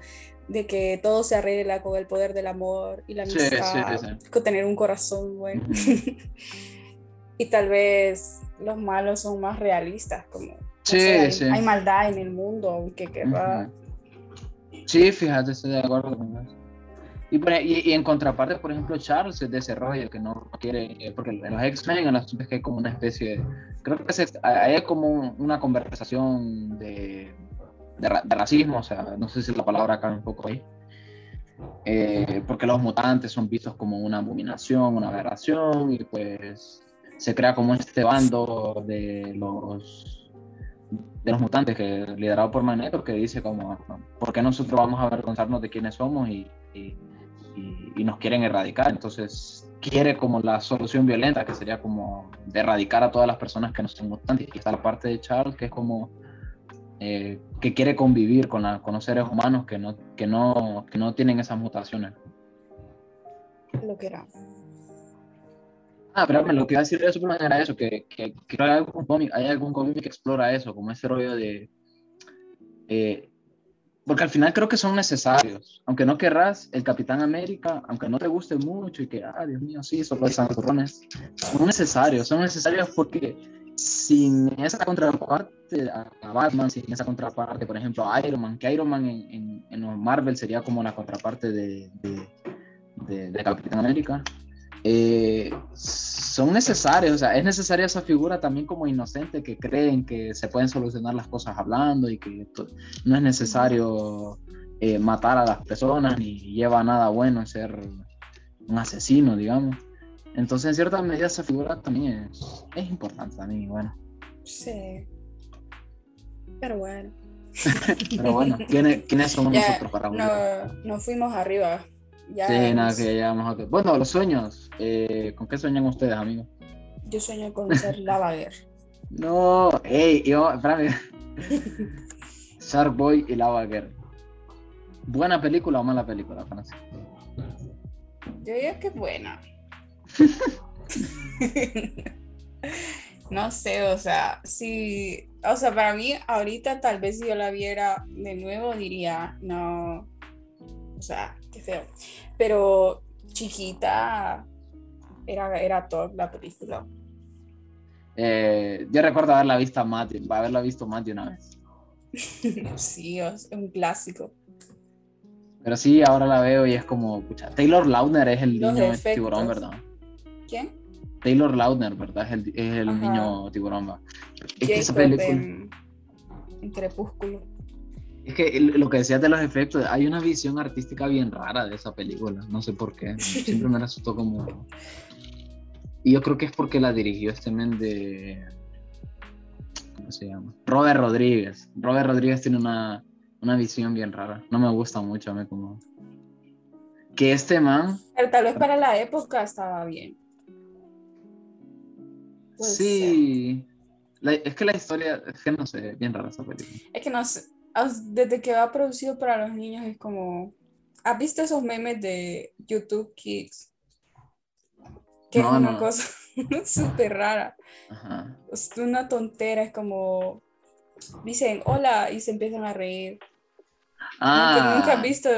de que todo se arregla con el poder del amor y la amistad, con tener un corazón bueno. *laughs* y tal vez los malos son más realistas, como hay, maldad en el mundo, aunque querrá. Sí, fíjate, estoy de acuerdo con eso. Y, y, en contraparte, por ejemplo, Charles es de ese rollo que no quiere, eh, porque en los X-Men, en las que hay como una especie de, creo que hay como una conversación de, de, racismo, o sea, no sé si la palabra cae un poco ahí. Eh, porque los mutantes son vistos como una abominación, una aberración, y pues se crea como este bando de los de los mutantes que liderado por Magneto que dice como ¿por qué nosotros vamos a avergonzarnos de quiénes somos y, y, y, nos quieren erradicar? Entonces quiere como la solución violenta que sería como de erradicar a todas las personas que no son mutantes y está la parte de Charles que es como eh, que quiere convivir con, la, con, los seres humanos que no, que, no, que no tienen esas mutaciones. Lo que era. Ah, pero lo que iba a decir de Superman era eso, que, que, que hay, algún cómic, hay algún cómic que explora eso, como ese rollo de... Eh, porque al final creo que son necesarios. Aunque no querrás, el Capitán América, aunque no te guste mucho y que, ah, Dios mío, sí, son los santurrones, son necesarios. Son necesarios porque sin esa contraparte a, Batman, sin esa contraparte, por ejemplo, a Iron Man, que Iron Man en, en, los Marvel sería como la contraparte de, de, de, Capitán América, eh, son necesarios, o sea, es necesaria esa figura también como inocente que creen que se pueden solucionar las cosas hablando y que no es necesario eh, matar a las personas ni lleva nada bueno en ser un asesino, digamos. Entonces, en cierta medida, esa figura también es, es importante también, bueno. Sí. Pero bueno. *laughs* Pero bueno, ¿quiénes, ¿quiénes somos nosotros para no, no fuimos arriba. Ya sí, nada, que ya llegamos a... Bueno, los sueños. Eh, ¿Con qué sueñan ustedes, amigos? Yo sueño con ser *laughs* Lavaguer. no, ey, yo, espérame. *laughs* Shark Boy y Lavaguer. ¿Buena película o mala película, Francia? Yo diría que es buena. *laughs* no sé, o sea, si, o sea, para mí ahorita tal vez si yo la viera de nuevo diría, no, o sea, qué feo. Pero chiquita era, era top la película. Eh, yo recuerdo haberla visto a Matthew, haberla visto más de una vez. *laughs* sí, es un clásico. Pero sí, ahora la veo y es como, pucha, Taylor Lautner es el niño tiburón, ¿verdad? ¿Quién? Taylor Lautner, ¿verdad? Es el, es el niño tiburón, ¿va? Es que esa película... En, Crepúsculo. Es que lo que decías de los efectos, hay una visión artística bien rara de esa película, no sé por qué, *laughs* siempre me resultó como... Y yo creo que es porque la dirigió este men de... ¿Cómo se llama? Robert Rodríguez. Robert Rodríguez tiene una, una visión bien rara, no me gusta mucho a mí como... que este man... Pero tal vez para la época estaba bien. sí. es que la historia, es que no sé, bien rara esa película. Es que no sé, desde que va producido para los niños es como... ¿Has visto esos memes de YouTube Kids? Que es una cosa *laughs* súper rara. Es una tontera, es como... Dicen hola y se empiezan a reír. Ah. Nunca, has visto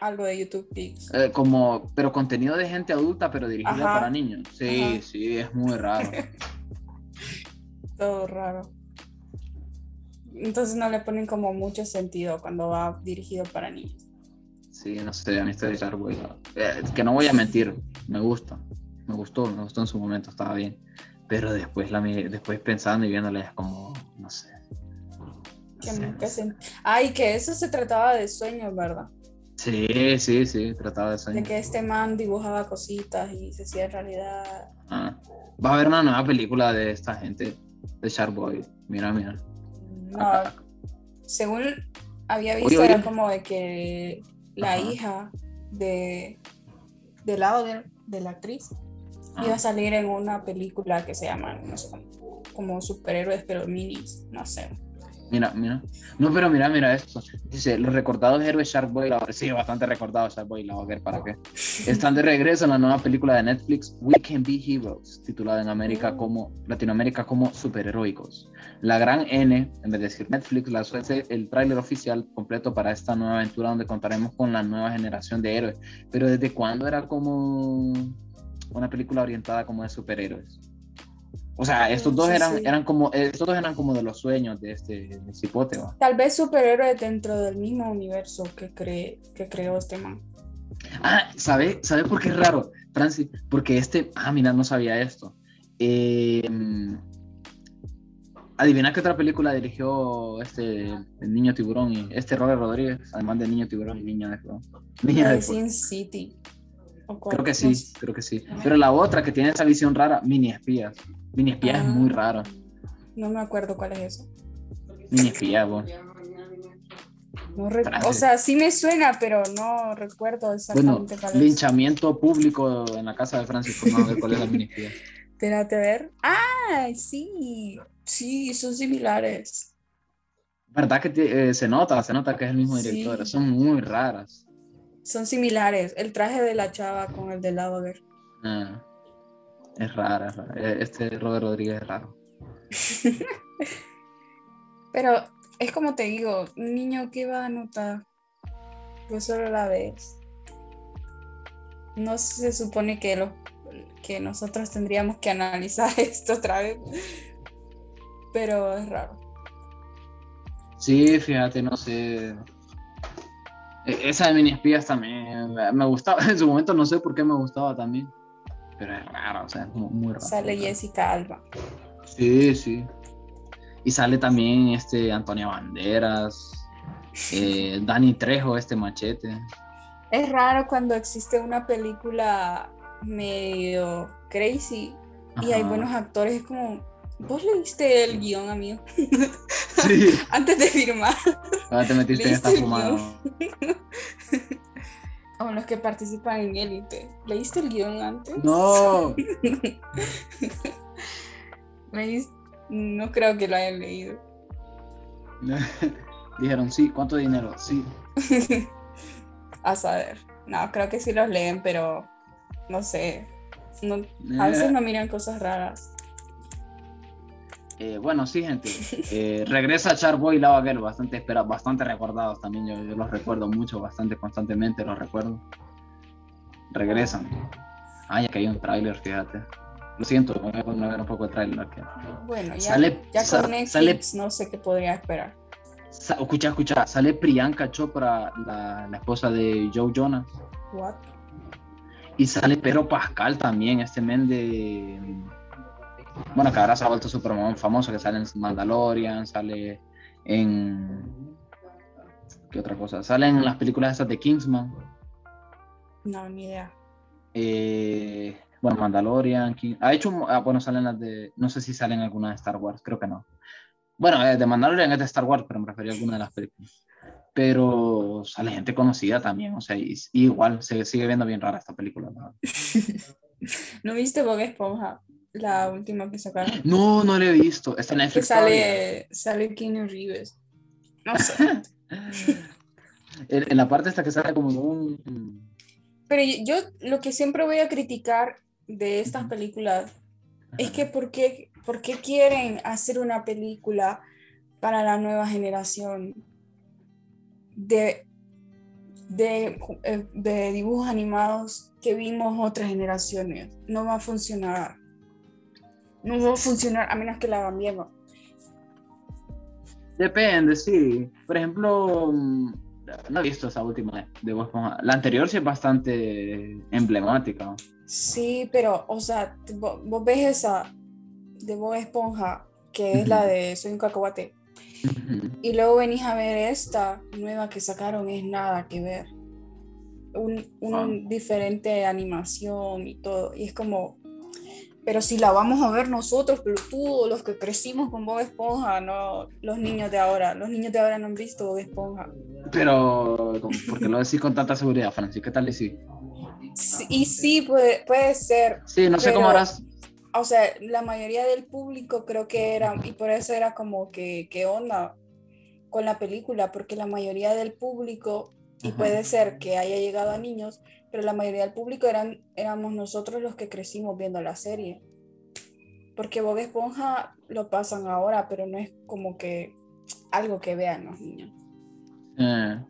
algo de YouTube Kids. Eh, como, pero contenido de gente adulta, pero dirigido para niños. Sí, sí, es muy raro. *laughs* Todo raro. Entonces no le ponen como mucho sentido cuando va dirigido para niños. Sí, no sé, a mí este de eh, que no voy a mentir, me gusta. Me gustó, me gustó en su momento, estaba bien. Pero después, la, después pensando y viéndole es como, no sé. Que Ay, que eso se trataba de sueños, ¿verdad? Sí, sí, sí, trataba de sueños. De que este man dibujaba cositas y se hacía realidad. Ah. Va a haber una nueva película de esta gente, de Sharkboy. Mira, mira. No, según había visto, era como de que la hija de, de Lauder, de la actriz, iba a salir en una película que se llama, no sé, como superhéroes, pero minis, no sé. Mira, mira. No, pero mira, mira esto. Dice, los recordados héroes Sharkboy, la... sí, bastante recordados Sharkboy, la voy a ver para qué. Están de regreso en la nueva película de Netflix, We Can Be Heroes, titulada en América mm. como, Latinoamérica como superheroicos. La gran N, en vez de decir Netflix, la suerte el tráiler oficial completo para esta nueva aventura donde contaremos con la nueva generación de héroes. Pero ¿desde cuándo era como una película orientada como de superhéroes? O sea, estos dos eran, eran como, estos dos eran como de los sueños de este cipote. Tal vez superhéroes dentro del mismo universo que, cree, que creó este man. Ah, ¿sabe, ¿sabe por qué es raro, Francis? Porque este, ah, mira, no sabía esto. Eh, adivina qué otra película dirigió este el niño tiburón y este Robert Rodríguez, además de niño tiburón y niña de Niña de Sin City. Creo que sí, creo que sí. Pero la otra que tiene esa visión rara, Mini Espías. Mini espía es muy ah, raro. No me acuerdo cuál es eso. Mini espía, vos. o sea, sí me suena, pero no recuerdo exactamente bueno, linchamiento público en la casa de Francisco. Vamos a ver cuál es la mini espía. *laughs* Espérate a ver. ¡Ah! Sí, sí, son similares. ¿Verdad que eh, se nota? Se nota que es el mismo director. Son muy raras. Son similares. El traje de la chava con el de Lavager. Ah. Es rara, e, Este Robert Rodríguez es raro. *laughs* Pero es como te digo, un niño que va a notar, pues solo la ves. No se supone que, lo, que nosotros tendríamos que analizar *laughs* esto otra vez. Pero es raro. Sí, fíjate, no sé. E, esa de mini espías también me gustaba. *laughs* En su momento no sé por qué me gustaba también pero es raro, o sea, es muy, raro. Sale Jessica Alba. Sí, sí. Y sale también este Antonio Banderas, *laughs* eh, Dani Trejo, este machete. Es raro cuando existe una película medio crazy y hay buenos actores, es como, vos leíste el guion, amigo. Sí. *laughs* Antes de firmar. Ahora te metiste en esta fumada *laughs* los que participan en Élite. ¿Leíste el guion antes? No. *laughs* no creo que lo hayan leído. Dijeron, sí, ¿cuánto dinero? Sí. a saber. No, creo que sí los leen, pero no sé. a veces no miran cosas raras. Eh, bueno, sí, gente. *laughs* Eh, regresa Charboy y Lava Girl, bastante espera, bastante recordados también. Yo, los recuerdo mucho, bastante constantemente los recuerdo. Regresan. Ah, ya que hay un tráiler, fíjate. Lo siento, voy a poner un poco de tráiler. Bueno, ya, sale, ya con Netflix no sé qué podría esperar. escucha, escucha, sale Priyanka Chopra, la, la esposa de Joe Jonas. What? Y sale Pedro Pascal también, este men de bueno, que ahora se ha vuelto súper famoso, que sale en Mandalorian, sale en... ¿Qué otra cosa? Sale en las películas esas de Kingsman. No, ni idea. Eh, bueno, Mandalorian, ha hecho, ah, bueno, salen las de, no sé si salen algunas de Star Wars, creo que no. Bueno, eh, de Mandalorian es de Star Wars, pero me refería a alguna de las películas. Pero sale gente conocida también, o sea, y, igual se sigue viendo bien rara esta película. *laughs* ¿No, viste Bob Esponja? La última que sacaron. *gasps* No, no la he visto. Está en Netflix. sale, sale Keanu Reeves. No sé. *laughs* en, la parte esta que sale como un... Pero yo lo que siempre voy a criticar de estas películas es que ¿por qué, ¿por qué quieren hacer una película para la nueva generación de, de, eh, de dibujos animados que vimos otras generaciones? No va a funcionar. No va a funcionar a menos que la hagan bien. Depende, sí. Por ejemplo, mm, no he visto esa última de Bob Esponja. La anterior sí es bastante emblemática. Sí, pero, o sea, vos, ves esa de Bob Esponja, que es la de Soy un cacahuate. Y luego venís a ver esta nueva que sacaron, es nada que ver. Un, un ah. diferente animación y todo. Y es como, pero si la vamos a ver nosotros, pero tú, los que crecimos con Bob Esponja, no los niños de ahora. Los niños de ahora no han visto Bob Esponja. Pero, ¿por qué lo decís con tanta seguridad, Francis? ¿Qué tal y sí? y sí, puede, puede ser. Sí, no sé cómo harás. O sea, la mayoría del público creo que era, y por eso era como que, ¿qué onda con la película? Porque la mayoría del público, y puede ser que haya llegado a niños, pero la mayoría del público eran, éramos nosotros los que crecimos viendo la serie. Porque Bob Esponja lo pasan ahora, pero no es como que algo que vean los niños. Eh,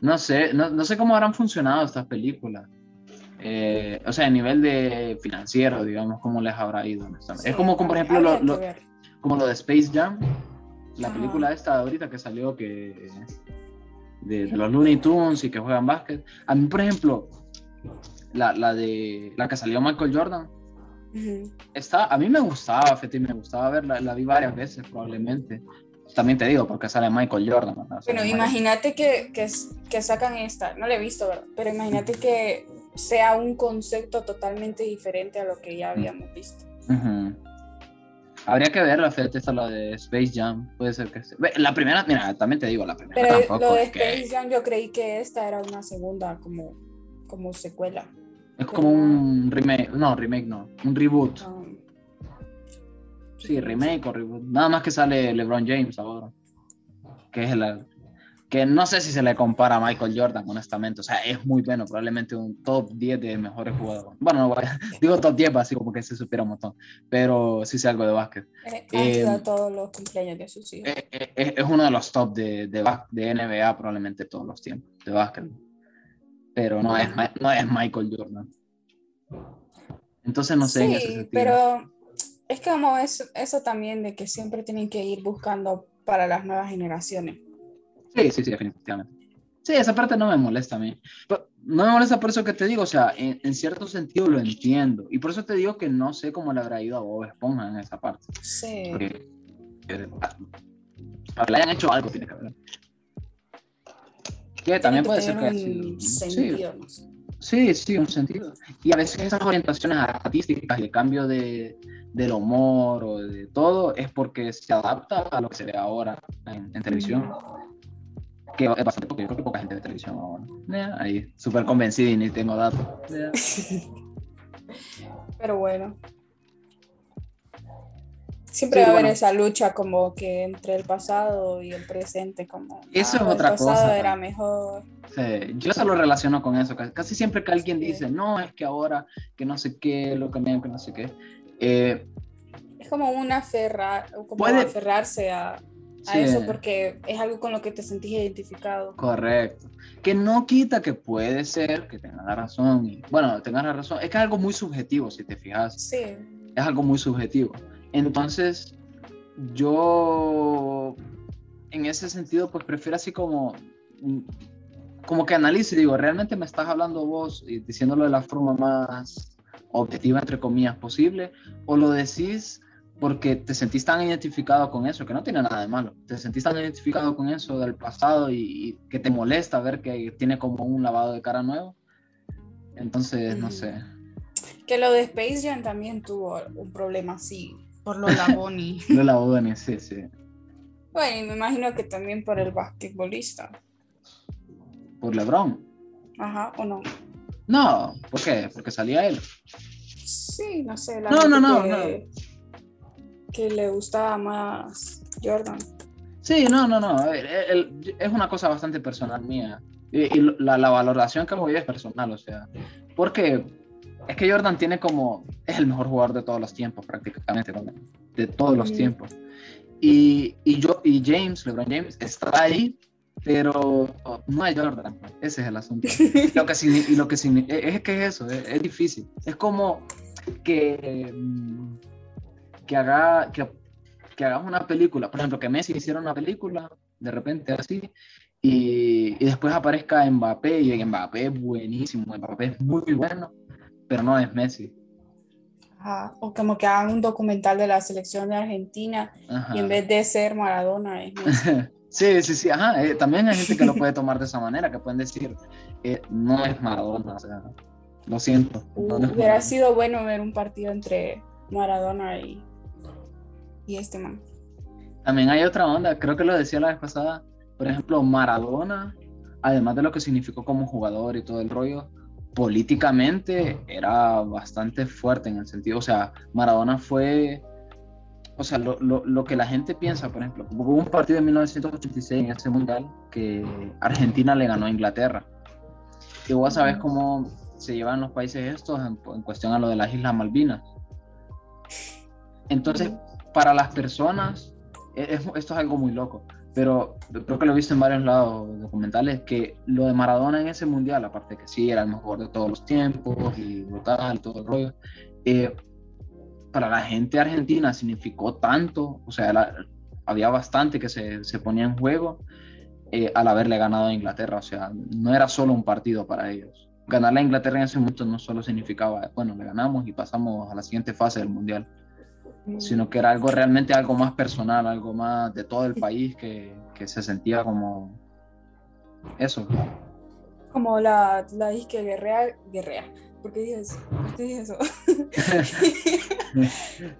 no sé, no, sé cómo habrán funcionado estas películas. Eh, o sea, a nivel de financiero, digamos, cómo les habrá ido. es como, como, por ejemplo, lo, como lo de Space Jam, la película esta ahorita que salió que de, los Looney Tunes y que juegan básquet. A mí, por ejemplo, la, la de la que salió Michael Jordan, está, a mí me gustaba, Feti, me gustaba verla, la vi varias veces probablemente. También te digo, porque sale Michael Jordan. Bueno, imagínate que, que, que, sacan esta, no la he visto, ¿verdad? Pero imagínate que sea un concepto totalmente diferente a lo que ya habíamos visto. Habría que ver la Fede, esta la de Space Jam. Puede ser que. La primera, mira, también te digo, la primera. Pero tampoco lo de Space Jam, yo creí que esta era una segunda, como, como secuela. Es como un remake. No, remake no. Un reboot. Ah. sí, remake o reboot. Nada más que sale LeBron James ahora. Que es el, que no sé si se le compara a Michael Jordan, honestamente. O sea, es muy bueno, probablemente un top 10 de mejores jugadores. Bueno, no, *laughs* digo top 10, así como que se supiera un montón, pero sí sé algo de básquet. Eh, eh, todos los cumpleaños de sus hijos. Eh, es, uno de los top de, de, de, NBA, probablemente todos los tiempos, de básquet. Pero no es, no es Michael Jordan. Entonces, no sé. Sí, pero es como eso, eso también de que siempre tienen que ir buscando para las nuevas generaciones Sí, sí, sí, definitivamente. Sí, esa parte no me molesta a mí. no me molesta por eso que te digo, o sea, en, cierto sentido lo entiendo. Y por eso te digo que no sé cómo le habrá ido a Bob Esponja en esa parte. Sí. Porque, eh, le hayan hecho algo, tiene que haber. Que también puede ser que... Un sentido. Sí, sí, un sentido. Y a veces esas orientaciones artísticas y el cambio de, del humor o de todo es porque se adapta a lo que se ve ahora en, en televisión que es bastante poco, yo creo que poca gente de televisión ahora. ahí, súper convencido y ni tengo datos. *laughs* Pero bueno. Siempre va a haber esa lucha como que entre el pasado y el presente, como eso es ah, otra el pasado era mejor. Sí, yo se lo relaciono con eso. Casi siempre que alguien dice, no, es que ahora que no sé qué, lo cambiaron, que no sé qué. Eh, es como una aferra, como aferrarse a, a eso porque es algo con lo que te sentís identificado. Correcto. Que no quita que puede ser que tengas la razón. Y, bueno, tengas la razón. Es que es algo muy subjetivo, si te fijas. Sí. Es algo muy subjetivo. Entonces, yo en ese sentido, pues prefiero así como como que analice, digo, ¿realmente me estás hablando vos y diciéndolo de la forma más objetiva, entre comillas, posible? ¿O lo decís porque te sentís tan identificado con eso, que no tiene nada de malo, te sentís tan identificado con eso del pasado y, que te molesta ver que tiene como un lavado de cara nuevo. Entonces, no sé. Que lo de Space Jam también tuvo un problema así, por lo *laughs* Laboni. lo Laboni, sí, sí. Bueno, y me imagino que también por el basquetbolista. ¿Por LeBron? Ajá, ¿o no? No, ¿por qué? Porque salía él. Sí, no sé. La no, no, no, que, no. Que le gustaba más Jordan. Sí, no, no, no. es una cosa bastante personal mía. Y, la, la, valoración que yo es personal, o sea. Porque es que Jordan tiene como. Es el mejor jugador de todos los tiempos, prácticamente. De todos los tiempos. Y, y, yo, y James, LeBron James, está ahí pero no hay Jordan, ese es el asunto. *laughs* lo que, y lo que es que es eso, es, difícil. Es como que, mm, que, haga, que, que, hagas una película, por ejemplo, que Messi hiciera una película, de repente así, y, y después aparezca Mbappé, y Mbappé es buenísimo, Mbappé es muy bueno, pero no es Messi. O como que hagan un documental de la selección de Argentina y en vez de ser Maradona es Messi. *laughs* Sí, sí, sí, ajá. Eh, también hay gente que lo puede tomar de esa manera, que pueden decir, eh, no es Maradona, o sea, lo siento. hubiera sido bueno ver un partido entre Maradona y, y este man. También hay otra onda, creo que lo decía la vez pasada, por ejemplo, Maradona, además de lo que significó como jugador y todo el rollo, políticamente era bastante fuerte en el sentido, o sea, Maradona fue o sea, lo, lo, lo, que la gente piensa, por ejemplo, hubo un partido en 1986 en ese mundial que Argentina le ganó a Inglaterra. Y vos sabés cómo se llevan los países estos en, cuestión a lo de las Islas Malvinas. Entonces, para las personas, e, esto es algo muy loco, pero creo que lo he visto en varios lados documentales, que lo de Maradona en ese mundial, aparte que sí, era el mejor de todos los tiempos y brutal, todo el rollo, eh, para la gente argentina significó tanto, o sea, había bastante que se, se, ponía en juego eh, al haberle ganado a Inglaterra, o sea, no era solo un partido para ellos. Ganarle a Inglaterra en ese momento no solo significaba, bueno, le ganamos y pasamos a la siguiente fase del Mundial. Sino que era algo realmente algo más personal, algo más de todo el país que, que se sentía como eso. Como la, la disque guerrea, guerrea ¿Por qué dije eso? ¿Por qué dije eso? *laughs*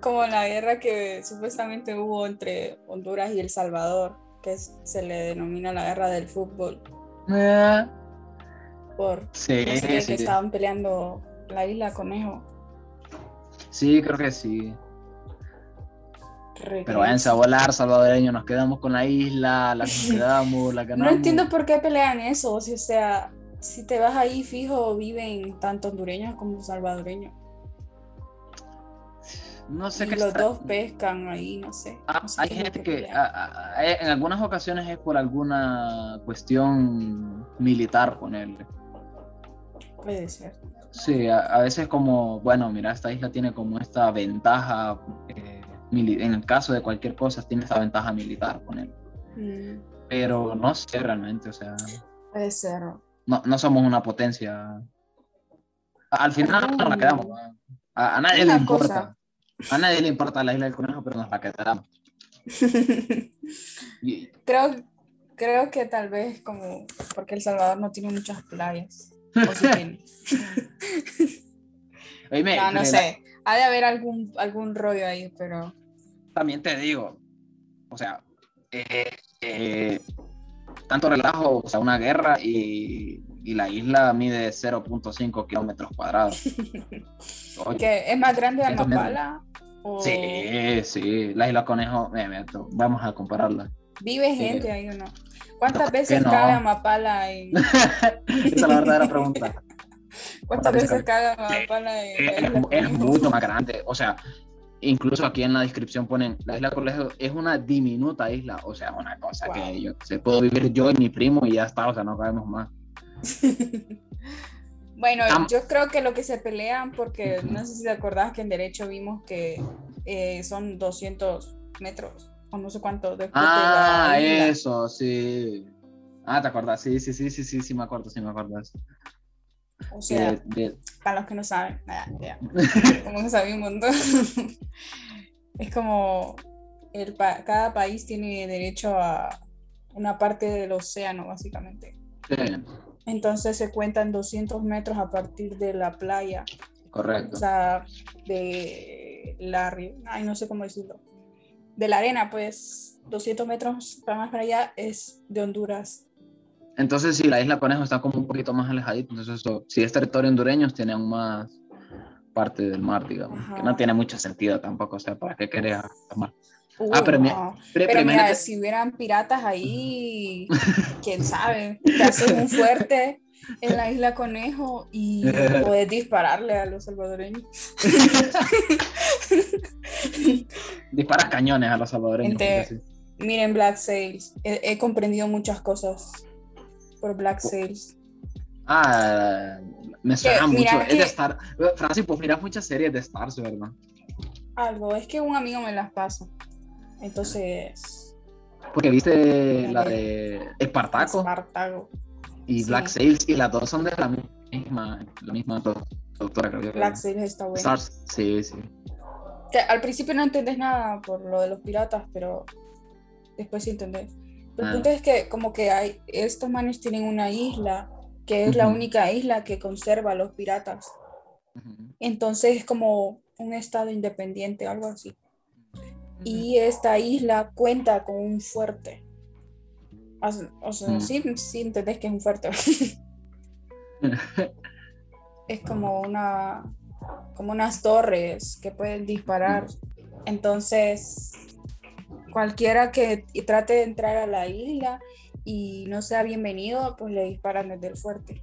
Como la guerra que supuestamente hubo entre Honduras y El Salvador, que se le denomina la guerra del fútbol. Ah. Por sí, que estaban peleando la isla Conejo. Sí, creo que sí. Pero váyanse a volar, salvadoreño, nos quedamos con la isla, la *laughs* quedamos, la ganamos. No entiendo por qué pelean eso, o sea, si te vas ahí fijo, viven tanto hondureños como salvadoreños. No sé qué Los dos pescan ahí, no sé. Ah, hay gente que, en algunas ocasiones es por alguna cuestión militar, ponerle. Puede ser. Sí, a, veces como, bueno, mira, esta isla tiene como esta ventaja, eh, en el caso de cualquier cosa, tiene esta ventaja militar, ponerle. Mm. Pero no sé realmente, o sea. Puede ser no, no somos una potencia. Al final nos la quedamos. A, nadie le importa. A nadie le importa la isla del conejo, pero nos la quedamos. *laughs* creo, creo que tal vez como porque El Salvador no tiene muchas playas. *laughs* no, no sé. Ha de haber algún, algún rollo ahí, pero. También te digo, o sea, eh, eh, tanto relajo, o sea, una guerra y, y la isla mide 0.5 kilómetros cuadrados. *laughs* ¿Que es más grande de Amapala? Sí, sí, la isla Conejo, vamos a compararla. ¿Vive gente ahí o no? ¿Cuántas veces cabe Amapala? En... *laughs* Esa es la verdadera pregunta. *laughs* ¿Cuántas veces cabe Amapala? En es mucho más grande, o sea, incluso aquí en la descripción ponen, la isla Colegio es una diminuta isla, o sea, una cosa que yo, se puedo vivir yo y mi primo y ya está, o sea, no cabemos más. *laughs* bueno, yo creo que lo que se pelean, porque no sé si te acordás que en derecho vimos que eh, son 200 metros, o no sé cuánto. ah, eso, sí. Ah, ¿te acuerdas? Sí, sí, sí, sí, sí, sí, me acuerdo, sí, me acuerdo. O sea, para los que no saben, *laughs* como no sabe un montón, *laughs* es como el cada país tiene derecho a una parte del océano, básicamente. Entonces se cuentan 200 metros a partir de la playa. Correcto. O sea, de la... Ay, no sé cómo decirlo. de la arena, pues 200 metros más para allá es de Honduras. Entonces, si la isla Conejo está como un poquito más alejadita, entonces si es territorio hondureño, tiene aún más parte del mar, digamos, que no tiene mucho sentido tampoco, o sea, ¿para qué querés mar? ah, pero, mira, si hubieran piratas ahí, *laughs* quién sabe, te hacen un fuerte en la isla Conejo y *laughs* puedes dispararle a los salvadoreños. *laughs* Disparas cañones a los salvadoreños. miren Black Sails, he, comprendido muchas cosas por Black. Sails. Ah, me suena mucho. Es de Star. Francis, pues miras muchas series de Stars, ¿verdad? Algo, es que un amigo me las pasa. Entonces. Porque viste la de Espartaco. Espartaco. Y Black Sails, y las dos son de la misma, la misma doctora, creo Black Sails está buena. Stars, sí, sí. al principio no entendés nada por lo de los piratas, pero después sí entendés. El punto es que como que hay, estos manes tienen una isla que es la única isla que conserva a los piratas. Entonces es como un estado independiente, algo así. Y esta isla cuenta con un fuerte. O sea, mm. sí, sí entendés que es un fuerte. *laughs* es como una como unas torres que pueden disparar. Entonces, cualquiera que trate de entrar a la isla y no sea bienvenido, pues le disparan desde el fuerte.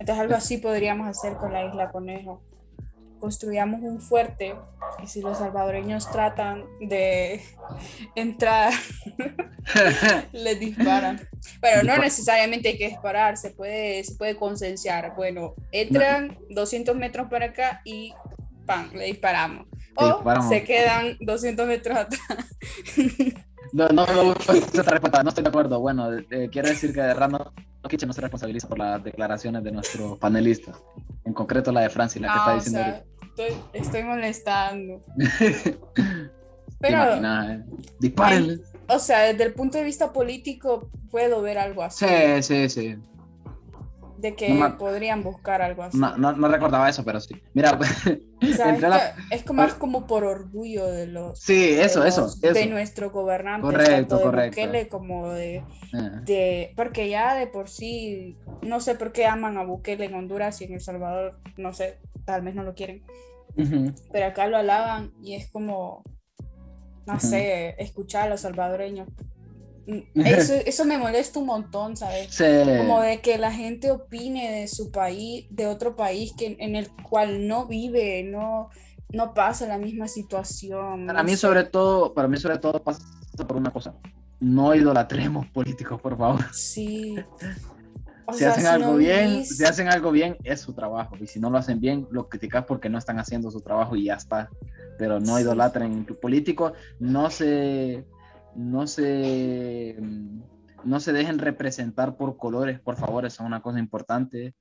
Entonces algo así podríamos hacer con la isla Conejo. Construyamos un fuerte y si los salvadoreños tratan de *laughs* entrar, *laughs* les disparan. Pero no necesariamente hay que disparar, se puede, se puede concienciar. Bueno, entran 200 metros para acá y ¡pam! le disparamos. O se quedan 200 metros atrás. *laughs* No, no no, no estoy de acuerdo. Bueno, eh, quiero decir que Random Kitchen no se responsabiliza por las declaraciones de nuestro panelista, en concreto la de Francis, la que está diciendo. estoy, estoy, molestando. *laughs* Pero. Eh? Dispárenle. O sea, desde el punto de vista político, puedo ver algo así. Sí, sí, sí de que podrían buscar algo así. No, no, recordaba eso, pero sí. Mira, *laughs* es, como, más como por orgullo de los. Sí, eso, eso, De nuestro gobernante. Correcto, correcto. Bukele, como de, ah. de. Porque ya de por sí. No sé por qué aman a Bukele en Honduras y en El Salvador. No sé, tal vez no lo quieren. Pero acá lo alaban y es como. No sé, escuchar a los salvadoreños eso, *laughs* eso, me molesta un montón, ¿sabes? Como de que la gente opine de su país, de otro país que, en el cual no vive, no, no pasa la misma situación. Para mí, sobre todo, para mí, sobre todo, pasa por una cosa. No idolatremos *laughs* políticos, por favor. Sí. si hacen algo bien, si hacen algo bien, es su trabajo. Y si no lo hacen bien, lo criticas porque no están haciendo su trabajo y ya está. Pero no idolatren políticos, no se no se, mm, no se dejen representar por colores, por favor, eso es una cosa importante.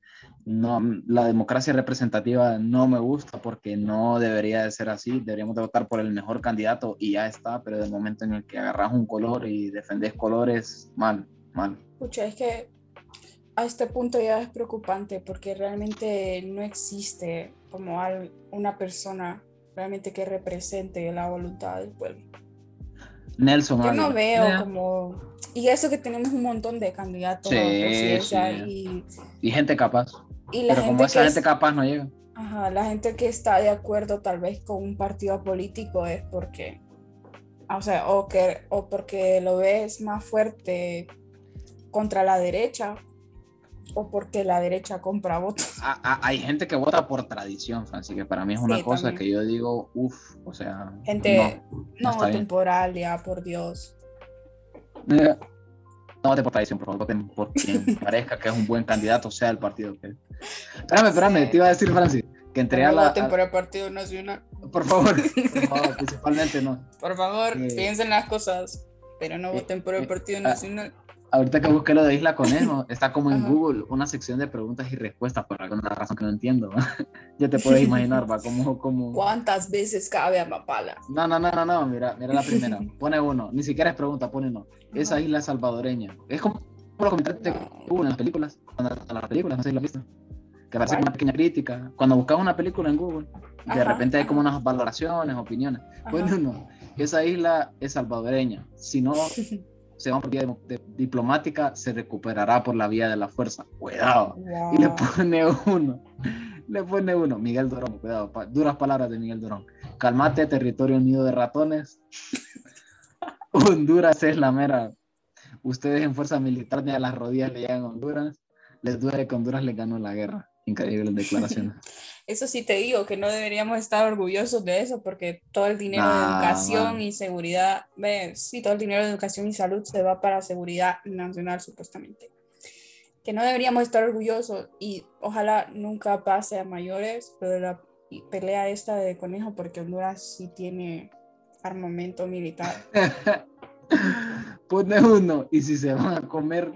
No, la democracia representativa no me gusta porque no debería de ser así. Deberíamos de votar por el mejor candidato y ya está, pero del momento en el que agarras un color y defendes colores, mal, mal. Escucha, es que a este punto ya es preocupante porque realmente no existe como una persona realmente que represente la voluntad del pueblo. Nelson. Yo no veo como... Y eso que tenemos un montón de candidatos Y, y, gente capaz. Pero como esa gente capaz no llega. Ajá, la gente que está de acuerdo tal vez con un partido político es porque, o sea, o, que, o porque lo ves más fuerte contra la derecha o porque la derecha compra votos. hay gente que vota por tradición, Francis, que para mí es una cosa que yo digo, uff, o sea. Gente no, no, temporal, ya, por Dios. no voten por tradición, por favor, voten por quien *laughs* parezca que es un buen candidato, sea el partido que. Espérame, espérame, te iba a decir, Francis, que entre a la. Voten por el Partido Nacional. Por favor, *laughs* por favor, principalmente no. Por favor, piensen las cosas, pero no voten por el Partido Nacional ahorita que busqué lo de Isla Conejo, *laughs* está como en Google una sección de preguntas y respuestas por alguna razón que no entiendo. *laughs* ya te puedes imaginar, va, como, como... ¿Cuántas veces cabe Amapala? No, no, no, no, no, mira, mira la primera. Pone uno, ni siquiera es pregunta, pone uno. Esa isla salvadoreña. Es como los comentarios de Google en las películas, en las películas, no sé si lo has visto. que a ser una pequeña crítica. Cuando buscas una película en Google, de repente hay como unas valoraciones, opiniones. Bueno, no, esa isla es salvadoreña. Si no *laughs* se va por vía diplomática, se recuperará por la vía de la fuerza. Cuidado. Y le pone uno. Le pone uno. Miguel Durón, cuidado. duras palabras de Miguel Durón. Calmate, territorio unido de ratones. *laughs* Honduras es la mera. Ustedes en fuerza militar ni a las rodillas le llegan a Honduras. Les duele que Honduras le ganó la guerra. Increíble declaración. *laughs* Eso sí te digo, que no deberíamos estar orgullosos de eso, porque todo el dinero de educación y seguridad, ve, sí, todo el dinero de educación y salud se va para seguridad nacional, supuestamente. Que no deberíamos estar orgullosos y ojalá nunca pase a mayores, pero la pelea esta de conejo, porque Honduras sí tiene armamento militar. *laughs* Pone uno, y si se van a comer,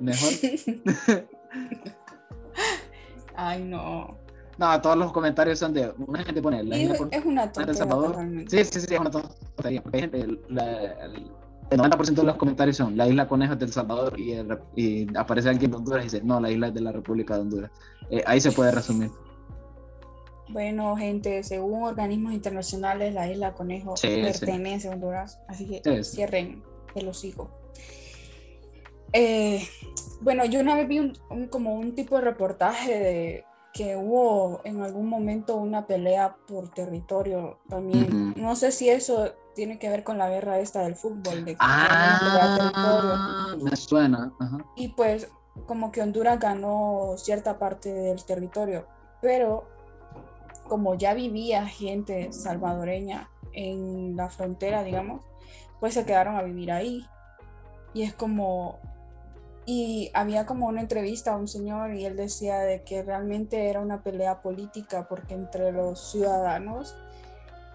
mejor. *laughs* Ay, no. No, todos los comentarios son de. Una gente pone. La es, es una tontería. Sí, sí, sí, es una tontería. Hay gente. el, 90% de los comentarios son la isla Conejo es del Salvador y, y, aparece alguien de Honduras y dice no, la isla es de la República de Honduras. Eh, ahí se puede resumir. Bueno, gente, según organismos internacionales, la isla Conejo pertenece a Honduras, así que cierren el hocico. Eh, bueno, yo una vez vi un, como un tipo de reportaje de que hubo en algún momento una pelea por territorio también. No sé si eso tiene que ver con la guerra esta del fútbol. De ah, me suena. Y pues como que Honduras ganó cierta parte del territorio, pero como ya vivía gente salvadoreña en la frontera, digamos, pues se quedaron a vivir ahí. Y es como, y había como una entrevista a un señor y él decía de que realmente era una pelea política porque entre los ciudadanos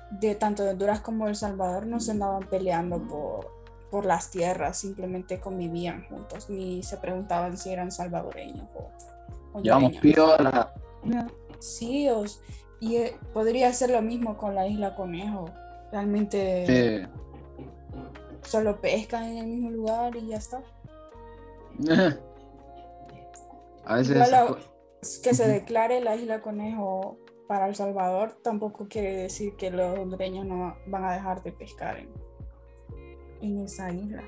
de tanto de Honduras como El Salvador no se andaban peleando por, por las tierras, simplemente convivían juntos, ni se preguntaban si eran salvadoreños o Llevamos piola. Sí, y eh, podría ser lo mismo con la isla Conejo. Realmente solo pescan en el mismo lugar y ya está. A veces. que se declare la isla Conejo para El Salvador tampoco quiere decir que los hondureños no van a dejar de pescar en, en esa isla.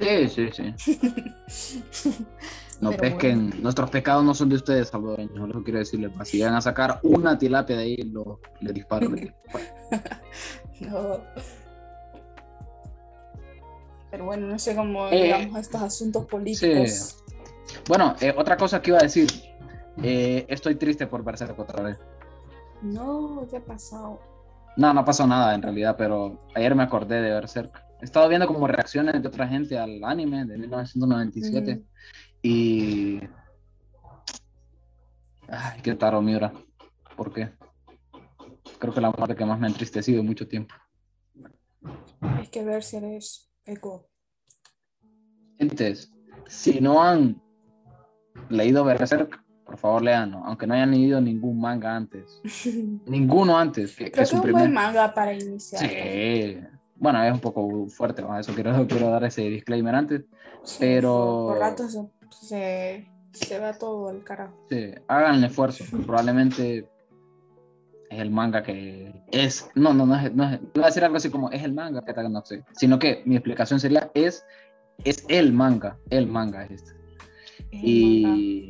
Sí, sí, sí. *laughs* no pesquen, nuestros pecados no son de ustedes, salvadoreños, lo quiero decirles. Si van a sacar una tilapia de ahí, lo, le disparo. *laughs* no. Pero bueno, no sé cómo eh, estos asuntos políticos. Bueno, eh, otra cosa que iba a decir. Eh, estoy triste por Berserk otra vez. No, ¿qué ha pasado? No, no pasó nada en realidad, pero ayer me acordé de Berserk. He estado viendo como reacciones de otra gente al anime de 1997 y... Ay, qué taro, Miura. ¿Por qué? Creo que la muerte que más me ha entristecido en mucho tiempo. Es que Berserk es Eco. Gentes, si no han leído Berserk, por favor leanlo, aunque no hayan leído ningún manga antes. *laughs* Ninguno antes. Que, Creo que es un buen manga para iniciar. Sí. Bueno, es un poco fuerte, eso quiero, *laughs* quiero dar ese disclaimer antes. pero. Por, rato se, se, va todo al carajo. Sí, hagan el esfuerzo. *laughs* Probablemente es el manga que es, no, no, no es, no es, voy a decir algo así como es el manga que no sé, sino que mi explicación sería es, es el manga, el manga es este. y...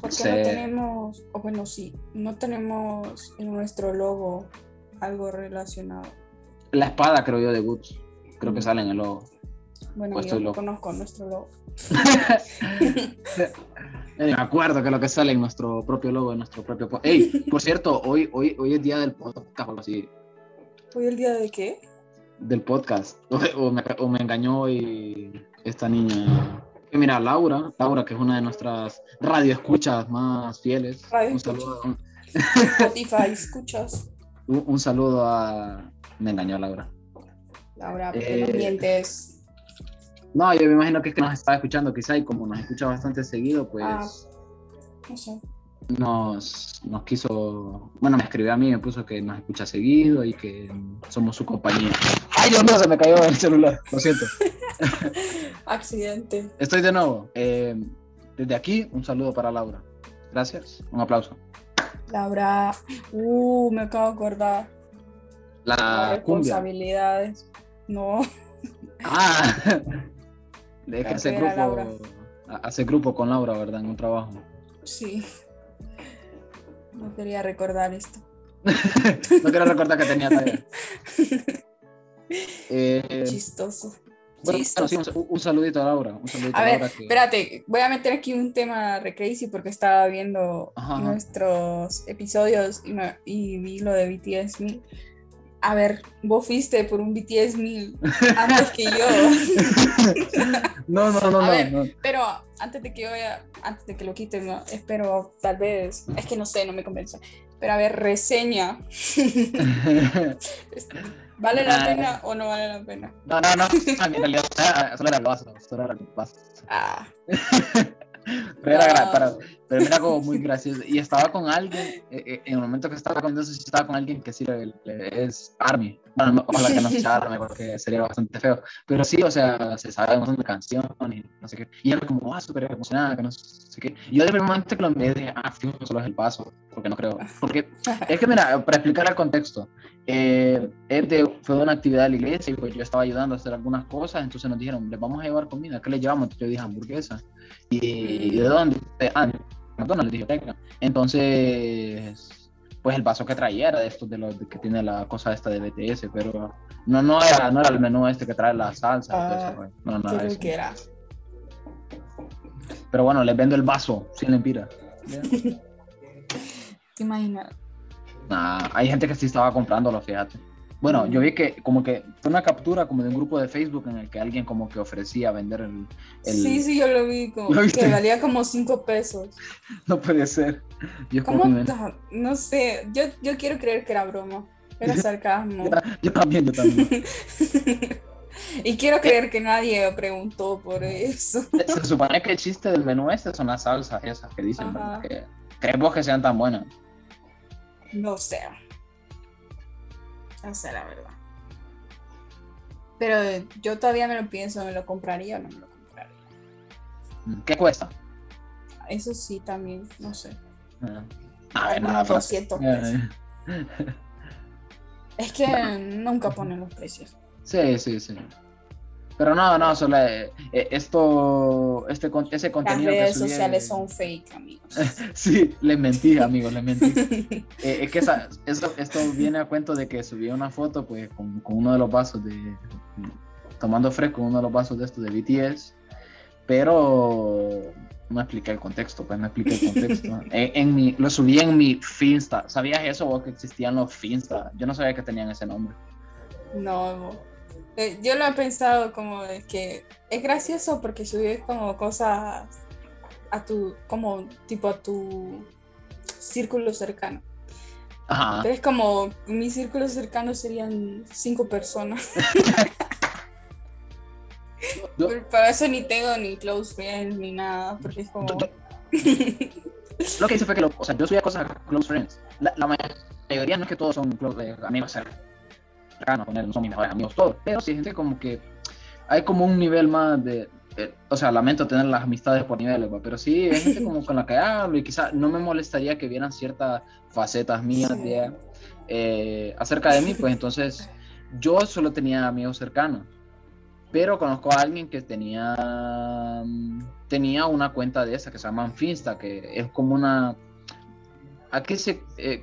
Porque no tenemos, o bueno, sí, no tenemos en nuestro logo algo relacionado. La espada, creo yo, de Guts. Creo que sale en el logo. Bueno, yo no conozco nuestro logo. *laughs* Me acuerdo que lo que sale en nuestro propio logo, en nuestro propio... Ey, por cierto, hoy, hoy, hoy es día del podcast o así. ¿Hoy el día de qué? Del podcast. *laughs* O, me, engañó y esta niña... Mira, Laura, Laura, que es una de nuestras radioescuchas más fieles. un saludo. Spotify, *laughs* escuchas. Un, saludo a... Me engañó Laura. Laura, porque no eh, mientes. No, yo me imagino que es que nos estaba escuchando quizá y como nos escucha bastante seguido, pues ah, no sé. nos, nos quiso, bueno, me escribió a mí, me puso que nos escucha seguido y que somos su compañía. Ay, Dios mío, se me cayó el celular, lo siento. *laughs* Accidente. Estoy de nuevo. Eh, desde aquí, un saludo para Laura. Gracias, un aplauso. Laura, uh, me acabo de acordar. La responsabilidades. No. Ah, de que hace grupo, hace grupo con Laura, ¿verdad? En un trabajo. Sí. No quería recordar esto. *laughs* no quería recordar que tenía tarea. *laughs* Eh, Chistoso. Bueno, un, saludito a Laura. a, ver, espérate, voy a meter aquí un tema re crazy porque estaba viendo nuestros episodios y, y, vi lo de BTS a ver, vos fuiste por un BTS mil antes que yo. *laughs* no, no, no, a ver, Pero antes de que vaya, antes de que lo quiten, espero tal vez, es que no sé, no me convence. Pero a ver, reseña. *laughs* ¿Vale la pena o no vale la pena? No, no, no. En realidad, solo era el vaso, solo era el vaso. Ah. Pero, *laughs* era, para, pero era como muy gracioso. Y estaba con alguien, eh, eh, en el momento que estaba con eso, estaba con alguien que sí es Army. Bueno, ojalá que no sea *laughs* Army, porque sería bastante feo. Pero sí, o sea, se sabe un montón de canciones y no sé qué. Y era como, ah, súper emocionada, que no sé qué. Y yo de primer momento que lo miré, dije, ah, fijo, solo es el paso, porque no creo. Porque es que, mira, para explicar el contexto, eh, fue una actividad de la iglesia y pues yo estaba ayudando a hacer algunas cosas, entonces nos dijeron, les vamos a llevar comida, ¿qué le llevamos? Yo dije hamburguesa. ¿Y de dónde? Ah, McDonald's, dijo Entonces, pues el vaso que traía era de estos de los que tiene la cosa esta de BTS, pero no, no, era, no era el menú este que trae la salsa. Ah, pues. no, no, era, que era. Pero bueno, les vendo el vaso sin lempira. *laughs* ¿Te imaginas? Nah, hay gente que sí estaba comprándolo, fíjate. Bueno, yo vi que como que fue una captura como de un grupo de Facebook en el que alguien como que ofrecía vender el... Sí, sí, yo lo vi, como que valía como 5 pesos. *laughs* No puede ser. ¿Cómo? No sé, yo, yo quiero creer que era broma, era *laughs* sarcasmo. yo también, yo también. *laughs* y quiero creer que nadie preguntó por eso. Se, supone que el chiste del menú este son las salsas esas que dicen, que creemos que sean tan buenas. No sé. No sé, la verdad. Pero yo todavía me lo pienso, ¿me lo compraría o no me lo compraría? ¿Qué cuesta? Eso sí, también, no sé. Ah, a ver, nada, 200 pesos. *laughs* es que nunca ponen los precios. Sí, sí, sí. Pero no, no, solo eh, eh, esto, este, ese contenido. Las redes sociales son fake, amigos. *laughs* sí, les mentí, amigos, les mentí. *laughs* Eh, es que esa, esto viene a cuento de que subí una foto, pues, con, con, uno de los vasos de. tomando fresco uno de los vasos de estos de BTS, pero no expliqué el contexto, pues no expliqué el contexto. *laughs* en, mi, lo subí en mi Finsta. ¿Sabías eso o que existían los Finsta? Yo no sabía que tenían ese nombre. No, no. Eh, yo lo he pensado como de que es gracioso porque subes como cosas a tu, como tipo a tu círculo cercano. Pero es como, mi círculo cercano serían cinco personas. *laughs* Para eso ni tengo ni close friends ni nada, porque es como... lo que hice fue que, o sea, yo subía cosas a close friends. La, mayoría no es que todos son close, eh, amigos cercanos no son mis mejores amigos todos, pero sí gente como que hay como un nivel más de, o sea, lamento tener las amistades por niveles, pero sí hay gente como con la que hablo y quizás no me molestaría que vieran ciertas facetas mías eh, acerca de mí, pues entonces yo solo tenía amigos cercanos, pero conozco a alguien que tenía, tenía una cuenta de esa que se llama Finsta, que es como una aquí se eh,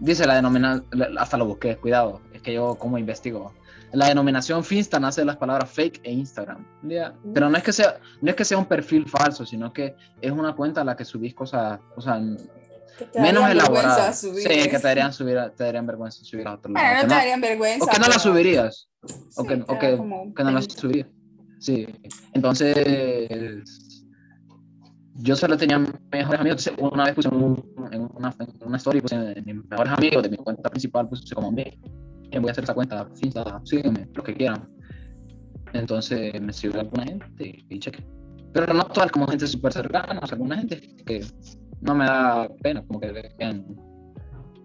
dice la denominación, hasta lo busqué, cuidado, es que yo como investigo. La denominación Finsta nace de las palabras fake e Instagram. Pero no es que sea no es que sea un perfil falso, sino que es una cuenta a la que subís cosas, sea, menos elaboradas. Sí, que te darían subir, te darían vergüenza subir a otro lado. no te darían vergüenza. O que no la subirías. o que, o que, que no la subirías. Sí. Entonces yo solo tenía mejores amigos. Una vez puse un, en, una, en una story, puse mis mejores amigos de mi cuenta principal, puse como, ve, voy a hacer esa cuenta, sígueme, lo que quieran. Entonces me sirvió alguna gente y cheque. Pero no todas, como gente súper cercana, o sea, alguna gente que no me da pena, como que vean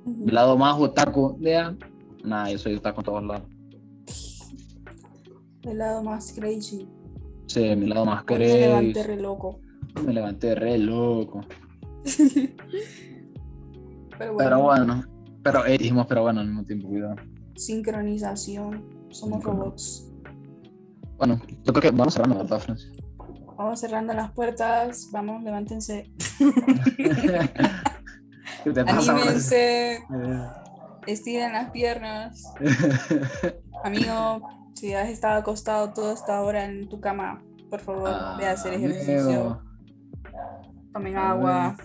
el lado más otaku de nada, yo soy otaku en todos lados. El lado más crazy. Sí, mi lado más crazy. re loco. Me levanté re loco. *laughs* pero bueno. Pero eh, dijimos, pero bueno, al mismo tiempo, cuidado. Sincronización. Somos robots. Bueno, yo creo que vamos cerrando, ¿verdad, Francia? Vamos cerrando las puertas. Vamos, levántense. *laughs* Anímense. Eh. Estiren las piernas. *laughs* Amigo, si has estado acostado toda esta hora en tu cama, por favor, ve a hacer ejercicio. Tomen agua.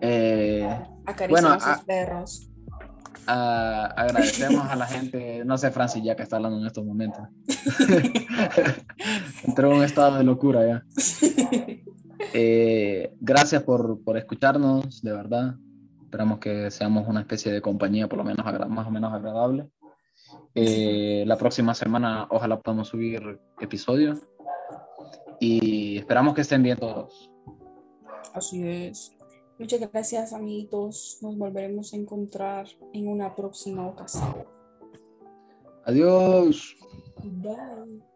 Eh, Acaricien a sus perros. Agradecemos a la gente, no sé, Francis, ya que está hablando en estos momentos. *laughs* Entró en un estado de locura ya. Eh, gracias por, por, escucharnos, de verdad. Esperamos que seamos una especie de compañía, por lo menos más o menos agradable. Eh, la próxima semana, ojalá podamos subir episodios. Y esperamos que estén bien todos. Así es. Muchas gracias, amiguitos. Nos volveremos a encontrar en una próxima ocasión. Adiós. Bye.